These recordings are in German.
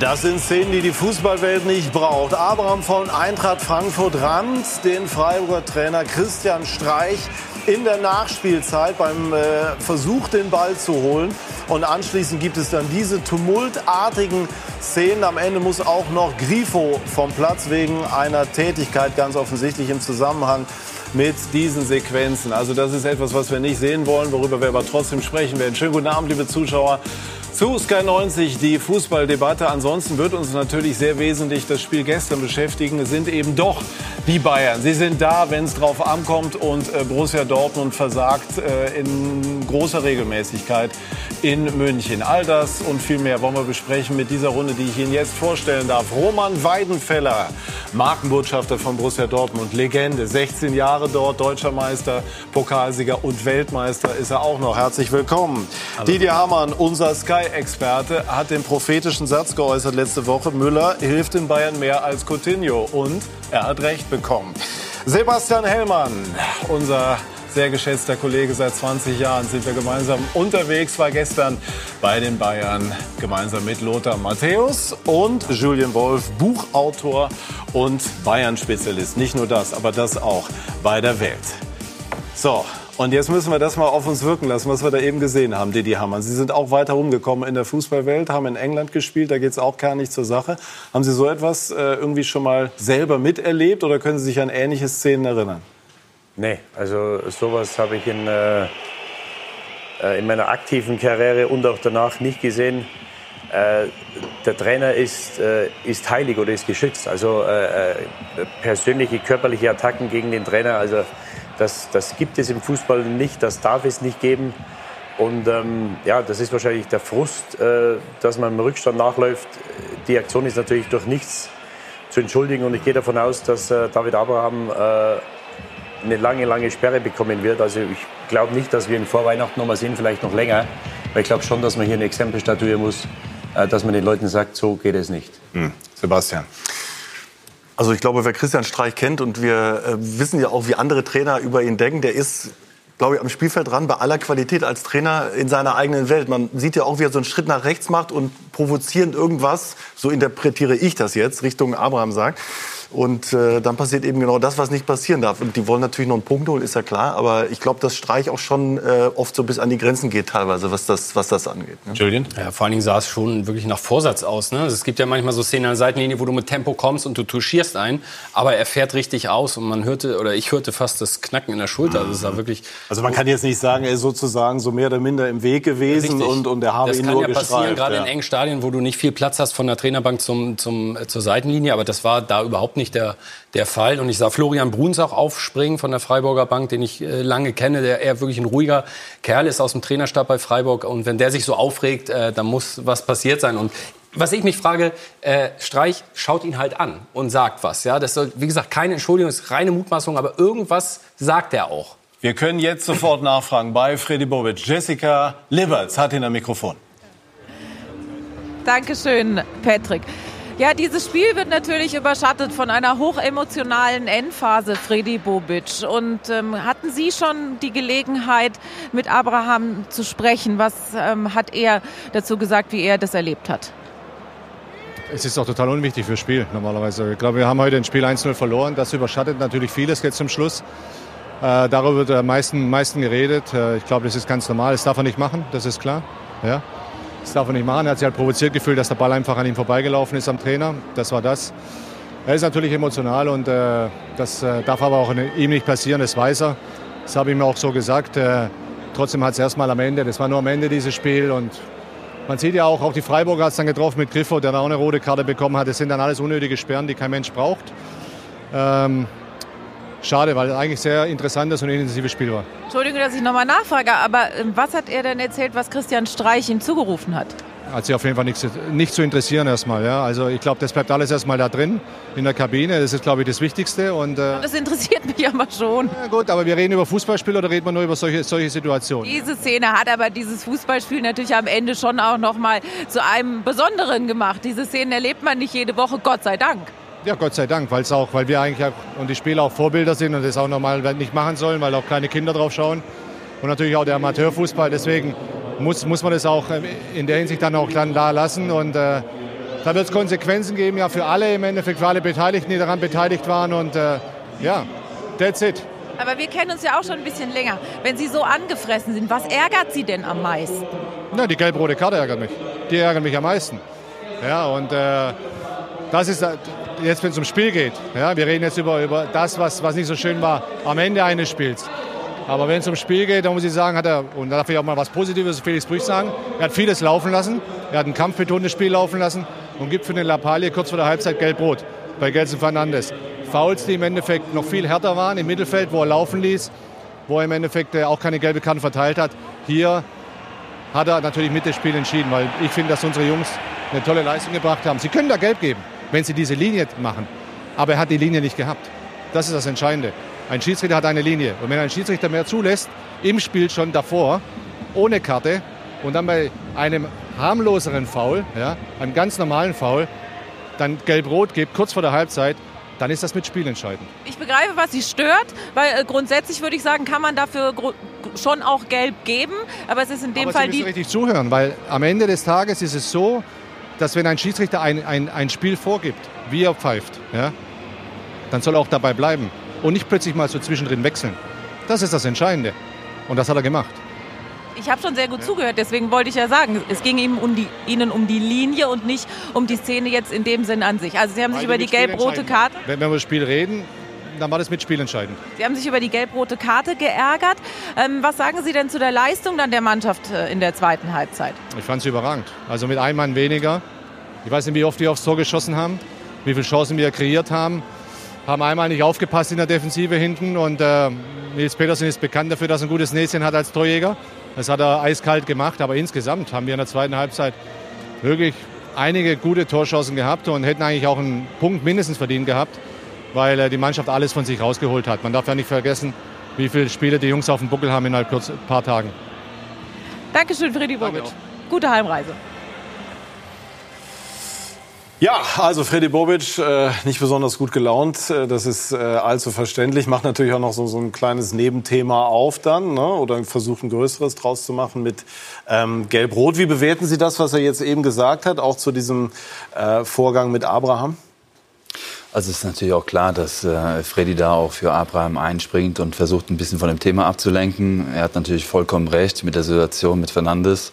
Das sind Szenen, die die Fußballwelt nicht braucht. Abraham von Eintracht Frankfurt rammt den Freiburger Trainer Christian Streich in der Nachspielzeit beim äh, Versuch, den Ball zu holen. Und anschließend gibt es dann diese tumultartigen Szenen. Am Ende muss auch noch Grifo vom Platz wegen einer Tätigkeit ganz offensichtlich im Zusammenhang mit diesen Sequenzen. Also das ist etwas, was wir nicht sehen wollen, worüber wir aber trotzdem sprechen werden. Schönen guten Abend, liebe Zuschauer zu Sky 90 die Fußballdebatte. Ansonsten wird uns natürlich sehr wesentlich das Spiel gestern beschäftigen. Es sind eben doch die Bayern. Sie sind da, wenn es drauf ankommt und äh, Borussia Dortmund versagt äh, in großer Regelmäßigkeit in München. All das und viel mehr wollen wir besprechen mit dieser Runde, die ich Ihnen jetzt vorstellen darf. Roman Weidenfeller, Markenbotschafter von Borussia Dortmund, Legende, 16 Jahre dort, deutscher Meister, Pokalsieger und Weltmeister ist er auch noch. Herzlich willkommen. Hallo. Didier Hamann, unser Sky-Experte, hat den prophetischen Satz geäußert letzte Woche, Müller hilft in Bayern mehr als Coutinho und er hat recht bekommen. Sebastian Hellmann, unser sehr geschätzter Kollege. Seit 20 Jahren sind wir gemeinsam unterwegs. War gestern bei den Bayern gemeinsam mit Lothar Matthäus und Julian Wolf, Buchautor und Bayern-Spezialist. Nicht nur das, aber das auch bei der Welt. So, und jetzt müssen wir das mal auf uns wirken lassen, was wir da eben gesehen haben, Didi Hamann. Sie sind auch weiter rumgekommen in der Fußballwelt, haben in England gespielt, da geht es auch gar nicht zur Sache. Haben Sie so etwas äh, irgendwie schon mal selber miterlebt oder können Sie sich an ähnliche Szenen erinnern? Nee, also sowas habe ich in, äh, äh, in meiner aktiven Karriere und auch danach nicht gesehen. Äh, der Trainer ist, äh, ist heilig oder ist geschützt. Also äh, äh, persönliche körperliche Attacken gegen den Trainer, also das, das gibt es im Fußball nicht, das darf es nicht geben. Und ähm, ja, das ist wahrscheinlich der Frust, dass man im Rückstand nachläuft. Die Aktion ist natürlich durch nichts zu entschuldigen und ich gehe davon aus, dass David Abraham eine lange, lange Sperre bekommen wird. Also ich glaube nicht, dass wir ihn vor Weihnachten noch mal sehen, vielleicht noch länger. Weil ich glaube schon, dass man hier ein Exempel statuieren muss, äh, dass man den Leuten sagt, so geht es nicht. Hm. Sebastian. Also ich glaube, wer Christian Streich kennt und wir äh, wissen ja auch, wie andere Trainer über ihn denken, der ist glaube ich, am Spielfeld dran, bei aller Qualität als Trainer in seiner eigenen Welt. Man sieht ja auch, wie er so einen Schritt nach rechts macht und provozierend irgendwas, so interpretiere ich das jetzt, Richtung Abraham sagt. Und äh, dann passiert eben genau das, was nicht passieren darf. Und die wollen natürlich noch einen Punkt holen, ist ja klar. Aber ich glaube, dass Streich auch schon äh, oft so bis an die Grenzen geht teilweise, was das, was das angeht. Ne? Julian? Ja, vor allen Dingen sah es schon wirklich nach Vorsatz aus. Ne? Also es gibt ja manchmal so Szenen an der Seitenlinie, wo du mit Tempo kommst und du touchierst ein. Aber er fährt richtig aus und man hörte, oder ich hörte fast das Knacken in der Schulter. Also, es war wirklich also man kann jetzt nicht sagen, er ist sozusagen so mehr oder minder im Weg gewesen und, und er habe ihn nur. Das kann ja passieren, gerade ja. in engen Stadien, wo du nicht viel Platz hast von der Trainerbank zum, zum, äh, zur Seitenlinie. Aber das war da überhaupt nicht der, der der Fall. Und ich sah Florian Bruns auch aufspringen von der Freiburger Bank, den ich äh, lange kenne, der eher wirklich ein ruhiger Kerl ist aus dem Trainerstab bei Freiburg. Und wenn der sich so aufregt, äh, dann muss was passiert sein. Und was ich mich frage, äh, Streich schaut ihn halt an und sagt was. Ja, das soll, wie gesagt, keine Entschuldigung, ist reine Mutmaßung, aber irgendwas sagt er auch. Wir können jetzt sofort nachfragen bei Freddy Bobic. Jessica Liberts hat ihn am Mikrofon. Dankeschön, Patrick. Ja, dieses Spiel wird natürlich überschattet von einer hochemotionalen Endphase, Freddy Bobic. Und ähm, hatten Sie schon die Gelegenheit, mit Abraham zu sprechen? Was ähm, hat er dazu gesagt, wie er das erlebt hat? Es ist auch total unwichtig fürs Spiel normalerweise. Ich glaube, wir haben heute ein Spiel 1-0 verloren. Das überschattet natürlich vieles jetzt zum Schluss. Äh, darüber wird am meisten, meisten geredet. Äh, ich glaube, das ist ganz normal. Das darf er nicht machen, das ist klar. Ja. Das darf er nicht machen. Er hat sich halt provoziert gefühlt, dass der Ball einfach an ihm vorbeigelaufen ist am Trainer. Das war das. Er ist natürlich emotional und äh, das äh, darf aber auch ihm nicht passieren, das weiß er. Das habe ich ihm auch so gesagt. Äh, trotzdem hat es erstmal am Ende, das war nur am Ende dieses Spiel und man sieht ja auch, auch die Freiburger hat es dann getroffen mit Griffo, der da auch eine rote Karte bekommen hat. Das sind dann alles unnötige Sperren, die kein Mensch braucht. Ähm, schade, weil es eigentlich sehr interessantes und intensives Spiel war. Entschuldigung, dass ich nochmal nachfrage, aber ähm, was hat er denn erzählt, was Christian Streich ihm zugerufen hat? Hat sich auf jeden Fall nichts, nicht zu interessieren erstmal. Ja. Also ich glaube, das bleibt alles erstmal da drin in der Kabine. Das ist, glaube ich, das Wichtigste. Und, äh das interessiert mich aber schon. Ja, gut, aber wir reden über Fußballspiel oder reden wir nur über solche, solche Situationen? Diese Szene hat aber dieses Fußballspiel natürlich am Ende schon auch nochmal zu einem Besonderen gemacht. Diese Szenen erlebt man nicht jede Woche, Gott sei Dank. Ja, Gott sei Dank, weil's auch, weil wir eigentlich und die Spieler auch Vorbilder sind und das auch normal nicht machen sollen, weil auch kleine Kinder drauf schauen. Und natürlich auch der Amateurfußball. Deswegen muss, muss man das auch äh, in der Hinsicht dann auch dann da lassen. Und äh, Da wird es Konsequenzen geben, ja, für alle im Endeffekt, für alle Beteiligten, die daran beteiligt waren. Und äh, ja, that's it. Aber wir kennen uns ja auch schon ein bisschen länger. Wenn Sie so angefressen sind, was ärgert Sie denn am meisten? Na, die gelb-rote Karte ärgert mich. Die ärgert mich am meisten. Ja, und äh, das ist äh, jetzt, wenn es um Spiel geht. Ja, wir reden jetzt über, über das, was, was nicht so schön war am Ende eines Spiels. Aber wenn es um Spiel geht, dann muss ich sagen, hat er, und da darf ich auch mal was Positives zu Felix Brüch sagen, er hat vieles laufen lassen. Er hat ein kampfbetontes Spiel laufen lassen und gibt für den Lappalie kurz vor der Halbzeit gelb-rot bei Gelson Fernandes. Fouls, die im Endeffekt noch viel härter waren im Mittelfeld, wo er laufen ließ, wo er im Endeffekt äh, auch keine gelbe Karte verteilt hat. Hier hat er natürlich mit dem Spiel entschieden, weil ich finde, dass unsere Jungs eine tolle Leistung gebracht haben. Sie können da gelb geben, wenn sie diese Linie machen. Aber er hat die Linie nicht gehabt. Das ist das Entscheidende. Ein Schiedsrichter hat eine Linie. Und wenn ein Schiedsrichter mehr zulässt, im Spiel schon davor, ohne Karte, und dann bei einem harmloseren Foul, ja, einem ganz normalen Foul, dann gelb-rot gibt, kurz vor der Halbzeit, dann ist das mit Spiel entscheidend. Ich begreife, was Sie stört, weil äh, grundsätzlich würde ich sagen, kann man dafür schon auch gelb geben, aber es ist in dem aber Fall Sie müssen die. richtig zuhören, weil am Ende des Tages ist es so, dass wenn ein Schiedsrichter ein, ein, ein Spiel vorgibt, wie er pfeift, ja, dann soll er auch dabei bleiben und nicht plötzlich mal so zwischendrin wechseln. Das ist das Entscheidende. Und das hat er gemacht. Ich habe schon sehr gut zugehört, deswegen wollte ich ja sagen, es ging ihm um die, Ihnen um die Linie und nicht um die Szene jetzt in dem Sinn an sich. Also Sie haben sich über die gelb-rote Karte. Wenn, wenn wir über das Spiel reden, dann war das mit Spiel entscheidend. Sie haben sich über die gelb-rote Karte geärgert. Ähm, was sagen Sie denn zu der Leistung dann der Mannschaft äh, in der zweiten Halbzeit? Ich fand es überragend. Also mit einem Mann weniger. Ich weiß nicht, wie oft wir aufs Tor geschossen haben, wie viele Chancen wir kreiert haben. Haben einmal nicht aufgepasst in der Defensive hinten und äh, Nils Petersen ist bekannt dafür, dass er ein gutes Näschen hat als Torjäger. Das hat er eiskalt gemacht, aber insgesamt haben wir in der zweiten Halbzeit wirklich einige gute Torchancen gehabt und hätten eigentlich auch einen Punkt mindestens verdient gehabt, weil äh, die Mannschaft alles von sich rausgeholt hat. Man darf ja nicht vergessen, wie viele Spiele die Jungs auf dem Buckel haben innerhalb kurz ein paar Tagen. Dankeschön, Freddy Bobic. Gute Heimreise. Ja, also Freddy Bobic äh, nicht besonders gut gelaunt, äh, das ist äh, allzu verständlich. Macht natürlich auch noch so, so ein kleines Nebenthema auf dann ne? oder versucht ein größeres draus zu machen mit ähm, Gelb-Rot. Wie bewerten Sie das, was er jetzt eben gesagt hat, auch zu diesem äh, Vorgang mit Abraham? Also es ist natürlich auch klar, dass äh, Freddy da auch für Abraham einspringt und versucht ein bisschen von dem Thema abzulenken. Er hat natürlich vollkommen recht mit der Situation mit Fernandes.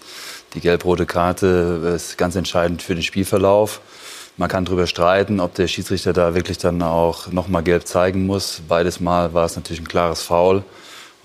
Die gelb-rote Karte ist ganz entscheidend für den Spielverlauf. Man kann darüber streiten, ob der Schiedsrichter da wirklich dann auch nochmal gelb zeigen muss. Beides Mal war es natürlich ein klares Foul.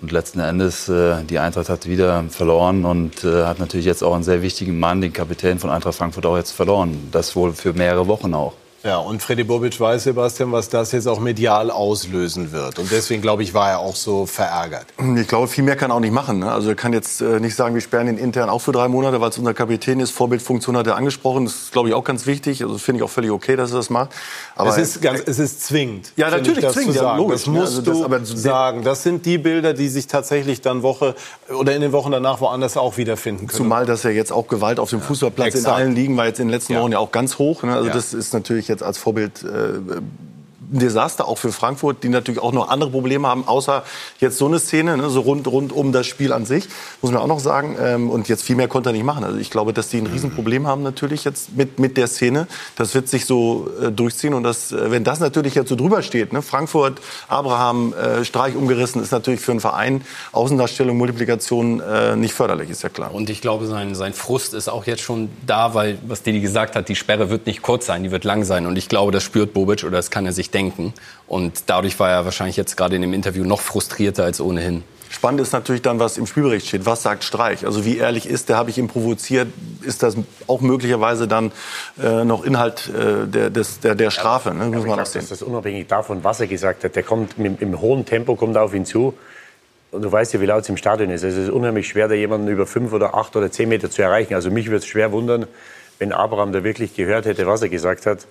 Und letzten Endes, äh, die Eintracht hat wieder verloren und äh, hat natürlich jetzt auch einen sehr wichtigen Mann, den Kapitän von Eintracht Frankfurt, auch jetzt verloren. Das wohl für mehrere Wochen auch. Ja, und Freddy Bobic weiß, Sebastian, was das jetzt auch medial auslösen wird. Und deswegen, glaube ich, war er auch so verärgert. Ich glaube, viel mehr kann er auch nicht machen. Ne? Also er kann jetzt äh, nicht sagen, wir sperren ihn intern auch für drei Monate, weil es unser Kapitän ist. Vorbildfunktion hat er angesprochen. Das ist, glaube ich, auch ganz wichtig. Also finde ich auch völlig okay, dass er das macht. Aber es ist, ganz, es ist zwingend. Ja, natürlich das zwingend. Ja, logisch, das musst also das, du aber sagen. Das sind die Bilder, die sich tatsächlich dann Woche oder in den Wochen danach woanders auch wiederfinden können. Zumal, dass ja jetzt auch Gewalt auf dem Fußballplatz Exakt. in allen Ligen war jetzt in den letzten Ja. Wochen ja auch ganz hoch. Ne? Also Ja. das ist natürlich jetzt als Vorbild äh, ein Desaster auch für Frankfurt, die natürlich auch noch andere Probleme haben, außer jetzt so eine Szene, ne, so rund, rund um das Spiel an sich, muss man auch noch sagen. Ähm, und jetzt viel mehr konnte er nicht machen. Also ich glaube, dass die ein Riesenproblem haben natürlich jetzt mit, mit der Szene. Das wird sich so äh, durchziehen. Und das, äh, wenn das natürlich jetzt so drüber steht, ne, Frankfurt, Abraham, äh, Streich umgerissen, ist natürlich für einen Verein Außendarstellung, Multiplikation äh, nicht förderlich, ist ja klar. Und ich glaube, sein, sein Frust ist auch jetzt schon da, weil, was Didi gesagt hat, die Sperre wird nicht kurz sein, die wird lang sein. Und ich glaube, das spürt Bobic oder das kann er sich denken. Und dadurch war er wahrscheinlich jetzt gerade in dem Interview noch frustrierter als ohnehin. Spannend ist natürlich dann, was im Spielbericht steht. Was sagt Streich? Also wie ehrlich ist der? Habe ich ihn provoziert? Ist das auch möglicherweise dann äh, noch Inhalt äh, der, des, der, der Strafe? Ne? Muss ich man das unabhängig davon, was er gesagt hat, der kommt mit, im hohen Tempo kommt er auf ihn zu. Und du weißt ja, wie laut es im Stadion ist. Es ist unheimlich schwer, da jemanden über fünf oder acht oder zehn Meter zu erreichen. Also mich würde es schwer wundern, wenn Abraham da wirklich gehört hätte, was er gesagt hat.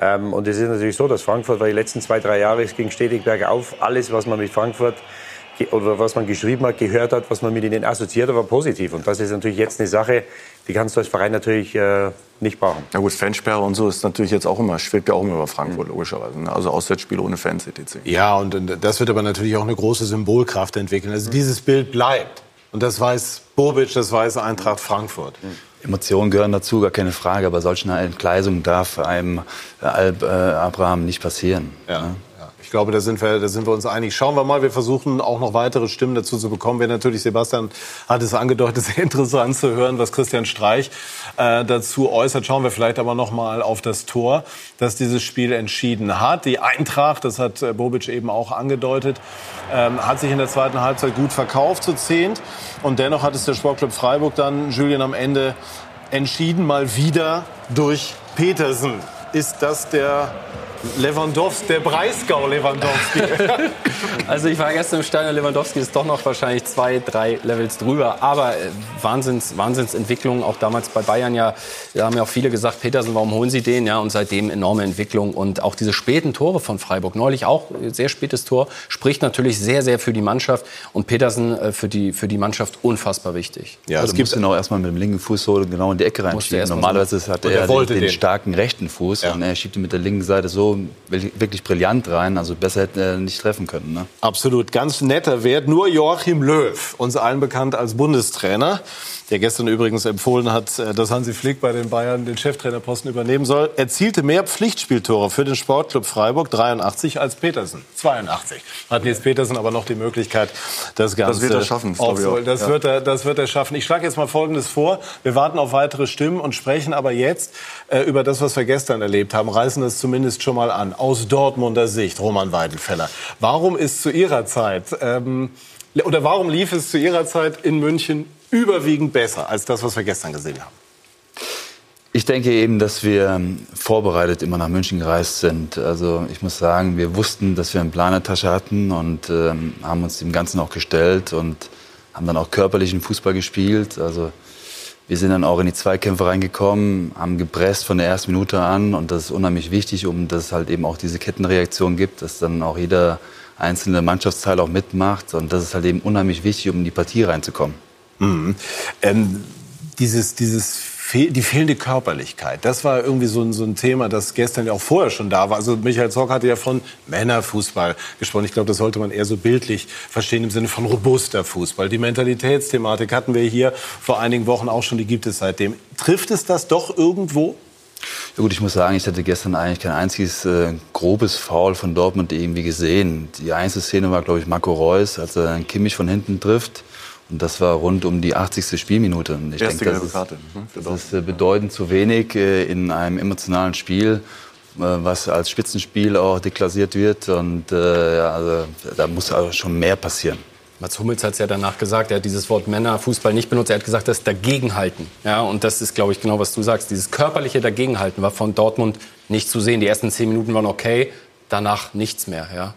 Ähm, und es ist natürlich so, dass Frankfurt war die letzten zwei, drei Jahre, es ging stetig bergauf. Alles, was man mit Frankfurt oder was man geschrieben hat, gehört hat, was man mit ihnen assoziiert hat, war positiv. Und das ist natürlich jetzt eine Sache, die kannst du als Verein natürlich äh, nicht brauchen. Ja gut, Fansperre und so ist natürlich jetzt auch immer, schwebt ja auch immer über Frankfurt, logischerweise. Ne? Also Auswärtsspiele ohne Fans, etc. Ja, und das wird aber natürlich auch eine große Symbolkraft entwickeln. Also dieses Bild bleibt. Und das weiß Bobic, das weiß Eintracht Frankfurt. Emotionen gehören dazu, gar keine Frage. Aber solche Entgleisung darf einem äh, Abraham nicht passieren. Ja. Ne? Ich glaube, da sind, wir, da sind wir uns einig. Schauen wir mal, wir versuchen auch noch weitere Stimmen dazu zu bekommen. Wäre natürlich, Sebastian hat es angedeutet, sehr interessant zu hören, was Christian Streich äh, dazu äußert. Schauen wir vielleicht aber noch mal auf das Tor, das dieses Spiel entschieden hat. Die Eintracht, das hat äh, Bobic eben auch angedeutet, ähm, hat sich in der zweiten Halbzeit gut verkauft zu zehnt. Und dennoch hat es der Sportclub Freiburg dann, Julian, am Ende entschieden, mal wieder durch Petersen. Ist das der Lewandowski, der Breisgau Lewandowski. also ich war gestern im Stadion, Lewandowski ist doch noch wahrscheinlich zwei, drei Levels drüber. Aber äh, Wahnsinns, Wahnsinnsentwicklung, auch damals bei Bayern ja, da haben ja auch viele gesagt, Petersen, warum holen Sie den? Ja, und seitdem enorme Entwicklung. Und auch diese späten Tore von Freiburg, neulich auch sehr spätes Tor, spricht natürlich sehr, sehr für die Mannschaft. Und Petersen äh, für die, für die Mannschaft unfassbar wichtig. Ja, also es gibt genau erstmal mit dem linken Fuß so genau in die Ecke reinschieben. Normalerweise hat er den, den, starken rechten Fuß ja. und er schiebt ihn mit der linken Seite so wirklich brillant rein. Also besser hätte er nicht treffen können. Ne? Absolut, ganz netter Wert. Nur Joachim Löw, uns allen bekannt als Bundestrainer, der gestern übrigens empfohlen hat, äh, dass Hansi Flick bei den Bayern den Cheftrainerposten übernehmen soll, erzielte mehr Pflichtspieltore für den Sportclub Freiburg 83 als Petersen 82. Hat Nils Petersen aber noch die Möglichkeit, das Ganze das wird er schaffen. Das, das, ja. wird er, das wird er schaffen. Ich schlage jetzt mal Folgendes vor: Wir warten auf weitere Stimmen und sprechen aber jetzt äh, über das, was wir gestern erlebt haben. Reißen das zumindest schon mal an. Aus Dortmunder Sicht, Roman Weidenfeller. Warum ist zu Ihrer Zeit ähm, oder warum lief es zu Ihrer Zeit in München überwiegend besser als das, was wir gestern gesehen haben? Ich denke eben, dass wir vorbereitet immer nach München gereist sind. Also ich muss sagen, wir wussten, dass wir einen Plan in der Tasche hatten und ähm, haben uns dem Ganzen auch gestellt und haben dann auch körperlichen Fußball gespielt. Also wir sind dann auch in die Zweikämpfe reingekommen, haben gepresst von der ersten Minute an und das ist unheimlich wichtig, um dass es halt eben auch diese Kettenreaktion gibt, dass dann auch jeder einzelne Mannschaftsteil auch mitmacht und das ist halt eben unheimlich wichtig, um in die Partie reinzukommen. Mhm. Ähm, dieses, dieses die fehlende Körperlichkeit, das war irgendwie so ein, so ein Thema, das gestern ja auch vorher schon da war. Also Michael Zock hatte ja von Männerfußball gesprochen. Ich glaube, das sollte man eher so bildlich verstehen im Sinne von robuster Fußball. Die Mentalitätsthematik hatten wir hier vor einigen Wochen auch schon, die gibt es seitdem. Trifft es das doch irgendwo? Ja gut, ich muss sagen, ich hatte gestern eigentlich kein einziges äh, grobes Foul von Dortmund irgendwie gesehen. Die einzige Szene war, glaube ich, Marco Reus, als er Kimmich von hinten trifft. Und das war rund um die 80. Spielminute. Ich Erste denke, das Karte. ist, das ist äh, bedeutend zu wenig äh, in einem emotionalen Spiel, äh, was als Spitzenspiel auch deklassiert wird. Und äh, ja, also, da muss also schon mehr passieren. Mats Hummels hat es ja danach gesagt, er hat dieses Wort Männerfußball nicht benutzt, er hat gesagt, das Dagegenhalten. Ja, und das ist, glaube ich, genau, was du sagst. Dieses körperliche Dagegenhalten war von Dortmund nicht zu sehen. Die ersten zehn Minuten waren okay, danach nichts mehr. Ja.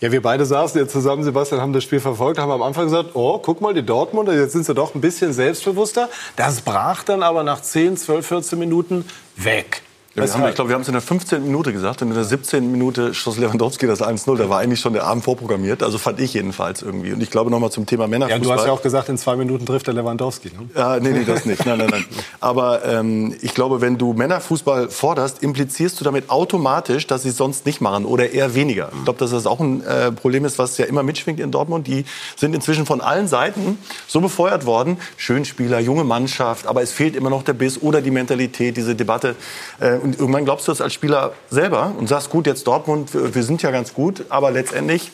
Ja, wir beide saßen jetzt zusammen, Sebastian, haben das Spiel verfolgt, haben am Anfang gesagt, oh, guck mal, die Dortmunder, jetzt sind sie doch ein bisschen selbstbewusster. Das brach dann aber nach 10, 12, 14 Minuten weg. Ja, haben, ich glaube, wir haben es in der 15. Minute gesagt und in der 17. Minute schoss Lewandowski das 1-0. Da war eigentlich schon der Abend vorprogrammiert. Also fand ich jedenfalls irgendwie. Und ich glaube nochmal zum Thema Männerfußball. Ja, du hast ja auch gesagt, in zwei Minuten trifft der Lewandowski. Ne? Ja, nee, nee, das nicht. Nein, nein, nein. Aber ähm, ich glaube, wenn du Männerfußball forderst, implizierst du damit automatisch, dass sie es sonst nicht machen oder eher weniger. Ich glaube, dass das auch ein äh, Problem ist, was ja immer mitschwingt in Dortmund. Die sind inzwischen von allen Seiten so befeuert worden. Schönspieler, junge Mannschaft, aber es fehlt immer noch der Biss oder die Mentalität, diese Debatte. Äh, und irgendwann glaubst du das als Spieler selber und sagst, gut, jetzt Dortmund, wir sind ja ganz gut, aber letztendlich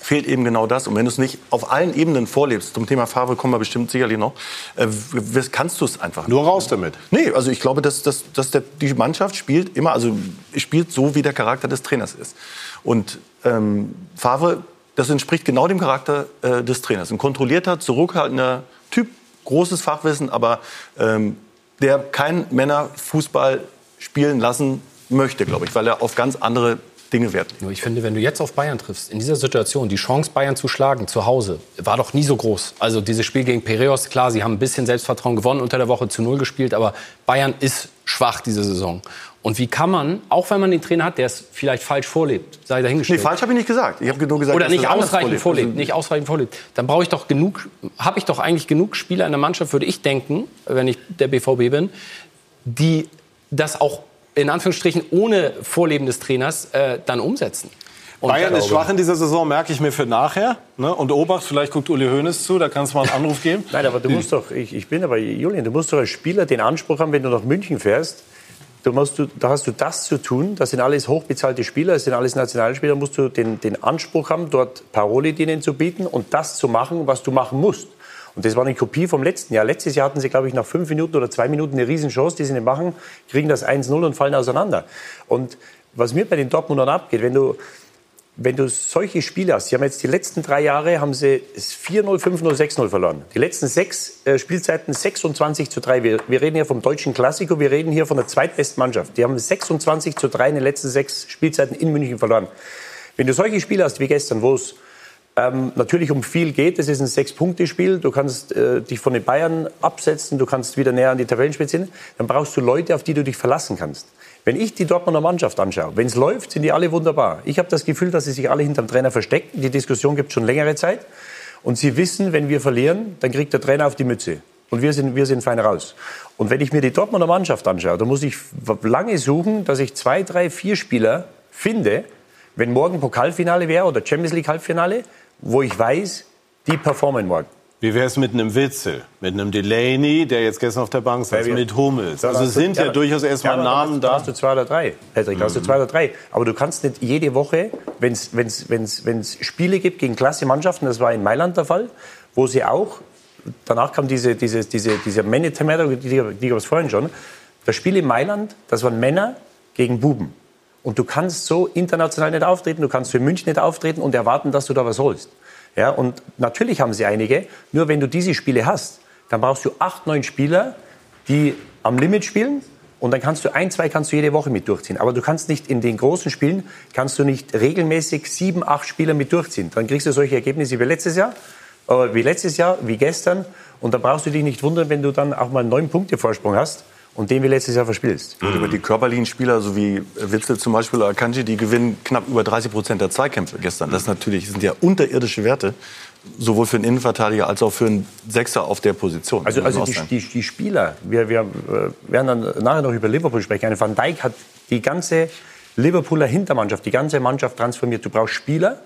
fehlt eben genau das. Und wenn du es nicht auf allen Ebenen vorlebst, zum Thema Farbe kommen wir bestimmt sicherlich noch, äh, kannst du es einfach Nur raus damit. Nee, also ich glaube, dass, dass, dass der, die Mannschaft spielt immer, also spielt so, wie der Charakter des Trainers ist. Und ähm, Favre, das entspricht genau dem Charakter äh, des Trainers. Ein kontrollierter, zurückhaltender Typ, großes Fachwissen, aber ähm, der kein Männerfußball spielen lassen möchte, glaube ich, weil er auf ganz andere Dinge Wert legt. Ich finde, wenn du jetzt auf Bayern triffst, in dieser Situation, die Chance, Bayern zu schlagen zu Hause, war doch nie so groß. Also dieses Spiel gegen Piraeus, klar, sie haben ein bisschen Selbstvertrauen gewonnen, unter der Woche zu Null gespielt, aber Bayern ist schwach diese Saison. Und wie kann man, auch wenn man den Trainer hat, der es vielleicht falsch vorlebt, sei dahingestellt. Nee, falsch habe ich nicht gesagt. Ich habe nur gesagt, oder nicht ausreichend vorlebt. vorlebt. Also nicht ausreichend vorlebt. Dann brauche ich doch genug, habe ich doch eigentlich genug Spieler in der Mannschaft, würde ich denken, wenn ich der BVB bin, die das auch in Anführungsstrichen ohne Vorleben des Trainers äh, dann umsetzen. Und Bayern ist schwach in dieser Saison, merke ich mir für nachher. Ne? Und Obacht, vielleicht guckt Uli Hoeneß zu, da kannst du mal einen Anruf geben. Nein, aber du musst doch, ich, ich bin aber, Julian, du musst doch als Spieler den Anspruch haben, wenn du nach München fährst, du musst du, da hast du das zu tun, das sind alles hochbezahlte Spieler, das sind alles Nationalspieler, musst du den, den Anspruch haben, dort Paroli denen zu bieten und das zu machen, was du machen musst. Und das war eine Kopie vom letzten Jahr. Letztes Jahr hatten sie, glaube ich, nach fünf Minuten oder zwei Minuten eine Riesenchance, die sie nicht machen, kriegen das 1-0 und fallen auseinander. Und was mir bei den Dortmundern abgeht, wenn du, wenn du solche Spiele hast, sie haben jetzt die letzten drei Jahre haben sie 4-0, 5-0, 6-0 verloren. Die letzten sechs äh, Spielzeiten 26 zu 3. Wir, wir reden hier vom deutschen Klassiker, wir reden hier von der zweitbesten Mannschaft. Die haben 26 zu 3 in den letzten sechs Spielzeiten in München verloren. Wenn du solche Spiele hast wie gestern, wo es ähm, natürlich um viel geht, das ist ein Sechs-Punkte-Spiel, du kannst äh, dich von den Bayern absetzen, du kannst wieder näher an die Tabellenspitze dann brauchst du Leute, auf die du dich verlassen kannst. Wenn ich die Dortmunder Mannschaft anschaue, wenn es läuft, sind die alle wunderbar. Ich habe das Gefühl, dass sie sich alle hinterm Trainer verstecken. Die Diskussion gibt schon längere Zeit. Und sie wissen, wenn wir verlieren, dann kriegt der Trainer auf die Mütze. Und wir sind, wir sind fein raus. Und wenn ich mir die Dortmunder Mannschaft anschaue, dann muss ich lange suchen, dass ich zwei, drei, vier Spieler finde, wenn morgen Pokalfinale wäre oder Champions League Halbfinale, wo ich weiß, die performen morgen. Wie wäre es mit einem Witzel, mit einem Delaney, der jetzt gestern auf der Bank saß, mit Hummels? Also es du- sind ja, aber- durchaus erstmal aber Namen da. da. hast du zwei oder drei, Patrick, da hast du zwei oder drei. Aber du kannst nicht jede Woche, wenn es Spiele gibt gegen klasse Mannschaften, das war in Mailand der Fall, wo sie auch, danach kam diese, diese, diese, dieser Männertermer, die, die gab es vorhin schon, das Spiel in Mailand, das waren Männer gegen Buben. Und du kannst so international nicht auftreten, du kannst in München nicht auftreten und erwarten, dass du da was holst. Ja, und natürlich haben sie einige, nur wenn du diese Spiele hast, dann brauchst du acht, neun Spieler, die am Limit spielen und dann kannst du ein, zwei kannst du jede Woche mit durchziehen. Aber du kannst nicht in den großen Spielen, kannst du nicht regelmäßig sieben, acht Spieler mit durchziehen. Dann kriegst du solche Ergebnisse wie letztes Jahr, äh, wie letztes Jahr, wie gestern. Und da brauchst du dich nicht wundern, wenn du dann auch mal neun Punkte Vorsprung hast und den wie letztes Jahr verspielst. Und über die körperlichen Spieler, so wie Witzel zum Beispiel oder Akanji, die gewinnen knapp über 30 Prozent der Zweikämpfe gestern. Das natürlich, sind ja unterirdische Werte, sowohl für einen Innenverteidiger als auch für einen Sechser auf der Position. Also, also die, die, die Spieler, wir, wir äh, werden dann nachher noch über Liverpool sprechen. Van Dijk hat die ganze Liverpooler Hintermannschaft, die ganze Mannschaft transformiert. Du brauchst Spieler,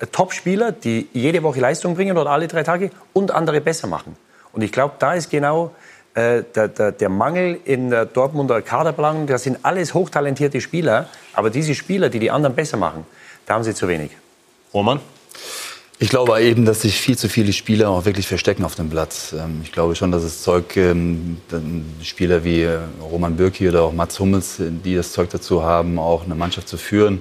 äh, Top-Spieler, die jede Woche Leistung bringen oder alle drei Tage und andere besser machen. Und ich glaube, da ist genau äh, der, der, der Mangel in der Dortmunder Kaderplanung. Das sind alles hochtalentierte Spieler, aber diese Spieler, die die anderen besser machen, da haben sie zu wenig. Roman? Ich glaube eben, dass sich viel zu viele Spieler auch wirklich verstecken auf dem Platz. Ähm, Ich glaube schon, dass es Zeug, ähm, Spieler wie äh, Roman Bürki oder auch Mats Hummels, äh, die das Zeug dazu haben, auch eine Mannschaft zu führen.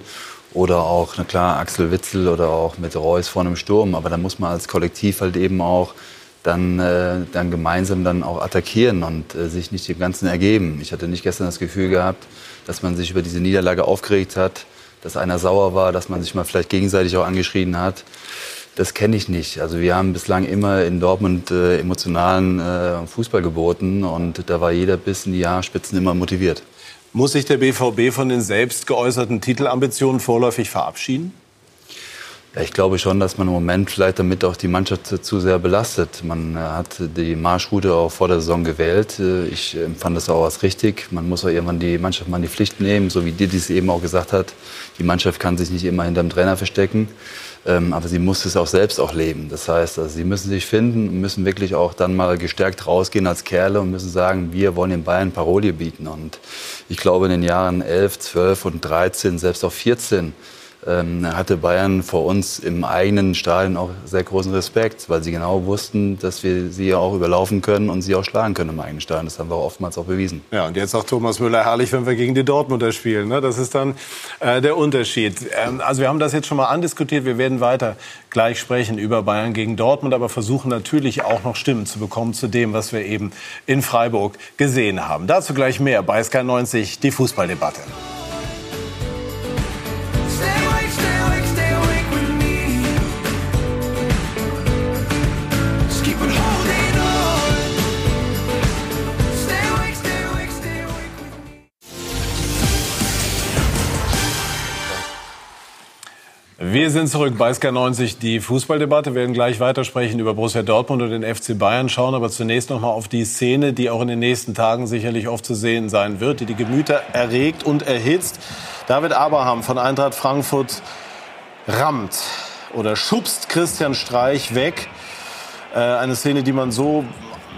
Oder auch, na klar, Axel Witzel oder auch mit Reus vorne im Sturm. Aber da muss man als Kollektiv halt eben auch dann, äh, dann gemeinsam dann auch attackieren und äh, sich nicht dem Ganzen ergeben. Ich hatte nicht gestern das Gefühl gehabt, dass man sich über diese Niederlage aufgeregt hat, dass einer sauer war, dass man sich mal vielleicht gegenseitig auch angeschrien hat. Das kenne ich nicht. Also wir haben bislang immer in Dortmund äh, emotionalen äh, Fußball geboten und da war jeder bis in die Jahrspitzen immer motiviert. Muss sich der BVB von den selbst geäußerten Titelambitionen vorläufig verabschieden? Ja, ich glaube schon, dass man im Moment vielleicht damit auch die Mannschaft zu- sehr belastet. Man äh, hat die Marschroute auch vor der Saison gewählt. Äh, Ich empfand das auch als richtig. Man muss auch irgendwann die Mannschaft mal in die Pflicht nehmen, so wie Didi es eben auch gesagt hat. Die Mannschaft kann sich nicht immer hinterm Trainer verstecken, ähm, aber sie muss es auch selbst auch leben. Das heißt, also sie müssen sich finden und müssen wirklich auch dann mal gestärkt rausgehen als Kerle und müssen sagen, wir wollen den Bayern Paroli bieten. Und ich glaube, in den Jahren 11, 12 und 13, selbst auch 14, ähm, hatte Bayern vor uns im eigenen Stadion auch sehr großen Respekt, weil sie genau wussten, dass wir sie auch überlaufen können und sie auch schlagen können im eigenen Stadion. Das haben wir oftmals auch bewiesen. Ja, und jetzt sagt Thomas Müller, herrlich, wenn wir gegen die Dortmunder spielen. Ne? Das ist dann äh, der Unterschied. Ähm, also wir haben das jetzt schon mal andiskutiert. Wir werden weiter gleich sprechen über Bayern gegen Dortmund, aber versuchen natürlich auch noch Stimmen zu bekommen zu dem, was wir eben in Freiburg gesehen haben. Dazu gleich mehr bei SK90, die Fußballdebatte. Wir sind zurück bei SK90, die Fußballdebatte. Wir werden gleich weitersprechen über Borussia Dortmund und den FC Bayern, schauen aber zunächst noch mal auf die Szene, die auch in den nächsten Tagen sicherlich oft zu sehen sein wird, die die Gemüter erregt und erhitzt. David Abraham von Eintracht Frankfurt rammt oder schubst Christian Streich weg. Äh, eine Szene, die man so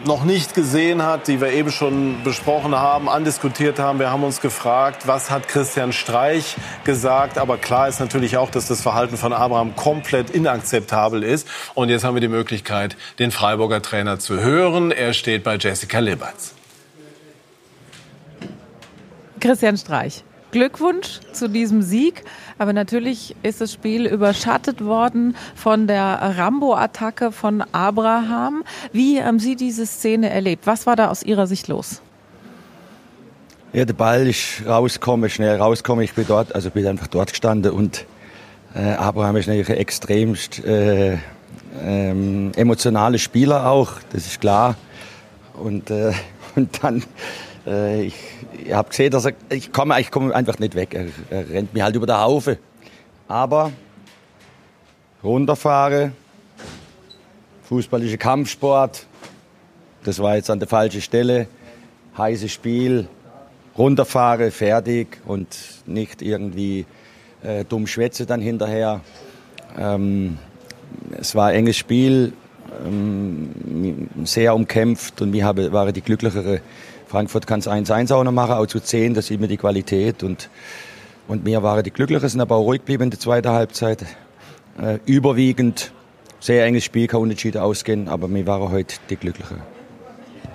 noch nicht gesehen hat, die wir eben schon besprochen haben, andiskutiert haben. Wir haben uns gefragt, was hat Christian Streich gesagt. Aber klar ist natürlich auch, dass das Verhalten von Abraham komplett inakzeptabel ist. Und jetzt haben wir die Möglichkeit, den Freiburger Trainer zu hören. Er steht bei Jessica Liberts. Christian Streich. Glückwunsch zu diesem Sieg. Aber natürlich ist das Spiel überschattet worden von der Rambo-Attacke von Abraham. Wie haben Sie diese Szene erlebt? Was war da aus Ihrer Sicht los? Ja, der Ball ist rausgekommen, schnell rausgekommen. Ich bin dort, also bin einfach dort gestanden und äh, Abraham ist natürlich ein extremst äh, ähm, emotionaler Spieler auch, das ist klar. Und, äh, und dann, äh, ich, habe gesehen, dass er, ich komme ich komme einfach nicht weg. Er, er rennt mir halt über den Haufen. Aber runterfahren, fußballischer Kampfsport, das war jetzt an der falschen Stelle. Heißes Spiel, runterfahren, fertig und nicht irgendwie äh, dumm schwätze dann hinterher. Ähm, es war ein enges Spiel, ähm, sehr umkämpft und wir habe, waren die glücklichere. Frankfurt kann es 1-1 auch noch machen, auch zu 10, das sieht mir die Qualität und, und wir waren die glücklicher, sind aber auch ruhig geblieben in der zweiten Halbzeit. Äh, überwiegend, sehr enges Spiel, kann unentschieden ausgehen, aber wir waren heute die glücklicher.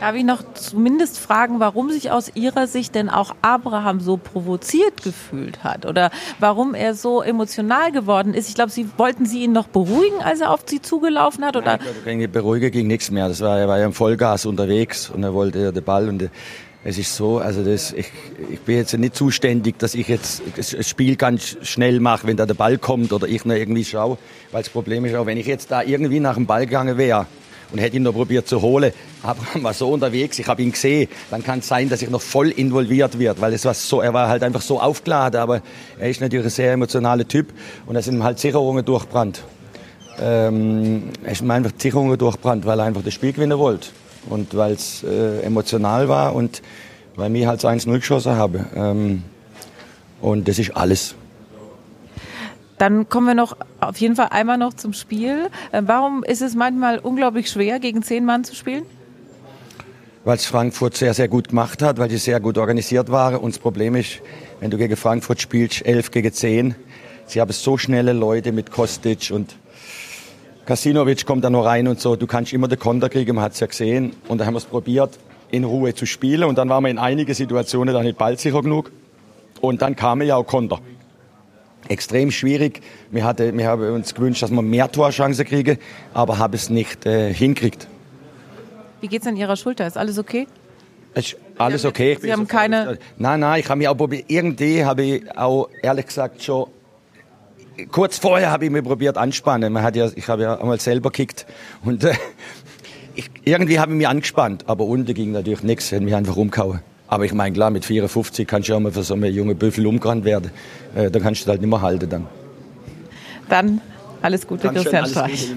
Darf ich noch zumindest fragen, warum sich aus Ihrer Sicht denn auch Abraham so provoziert gefühlt hat oder warum er so emotional geworden ist? Ich glaube, Sie wollten Sie ihn noch beruhigen, als er auf Sie zugelaufen hat? Oder? Gegen Beruhiger ging nichts mehr. Das war, er war ja im Vollgas unterwegs und er wollte ja den Ball und es ist so, also das, ich, ich bin jetzt nicht zuständig, dass ich jetzt das Spiel ganz schnell mache, wenn da der Ball kommt oder ich noch irgendwie schaue. Weil das Problem ist auch, wenn ich jetzt da irgendwie nach dem Ball gegangen wäre und hätte ihn noch probiert zu holen, Abraham war so unterwegs, ich habe ihn gesehen, dann kann es sein, dass ich noch voll involviert wird, weil es war so, er war halt einfach so aufgeladen, aber er ist natürlich ein sehr emotionaler Typ und da sind ihm halt Sicherungen durchbrannt. Ähm, er ist ihm einfach Sicherungen durchbrannt, weil er einfach das Spiel gewinnen wollte und weil es äh, emotional war und weil wir halt 1-0 geschossen haben. Ähm, und das ist alles. Dann kommen wir noch auf jeden Fall einmal noch zum Spiel. Äh, Warum ist es manchmal unglaublich schwer, gegen zehn Mann zu spielen? weil es Frankfurt sehr, sehr gut gemacht hat, weil sie sehr gut organisiert waren. Und das Problem ist, wenn du gegen Frankfurt spielst, 11 gegen 10, sie haben so schnelle Leute mit Kostic und Kasinovic kommt da noch rein und so. Du kannst immer den Konter kriegen, man hat es ja gesehen. Und da haben wir es probiert, in Ruhe zu spielen. Und dann waren wir in einigen Situationen dann nicht ballsicher genug. Und dann kamen ja auch Konter. Extrem schwierig. Wir, hatte, wir haben uns gewünscht, dass wir mehr Torchancen kriegen, aber haben es nicht äh, hinkriegt. Wie geht's an Ihrer Schulter? Ist alles okay? Ist alles okay. Ich Sie haben so keine- froh, dass- Nein, nein, ich habe mich auch probiert. Irgendwie habe ich auch ehrlich gesagt schon. Kurz vorher habe ich mich probiert anspannen. Man hat ja, ich habe ja einmal selber gekickt und äh, ich, irgendwie habe ich mich angespannt, aber unten ging natürlich nichts. Ich hätte mich einfach umgehauen. Aber ich meine, klar, mit 54 kannst du ja auch mal für so einen jungen Büffel umgerannt werden. Äh, da kannst du halt nicht mehr halten dann. Dann alles Gute, Dankeschön, Christian Streich.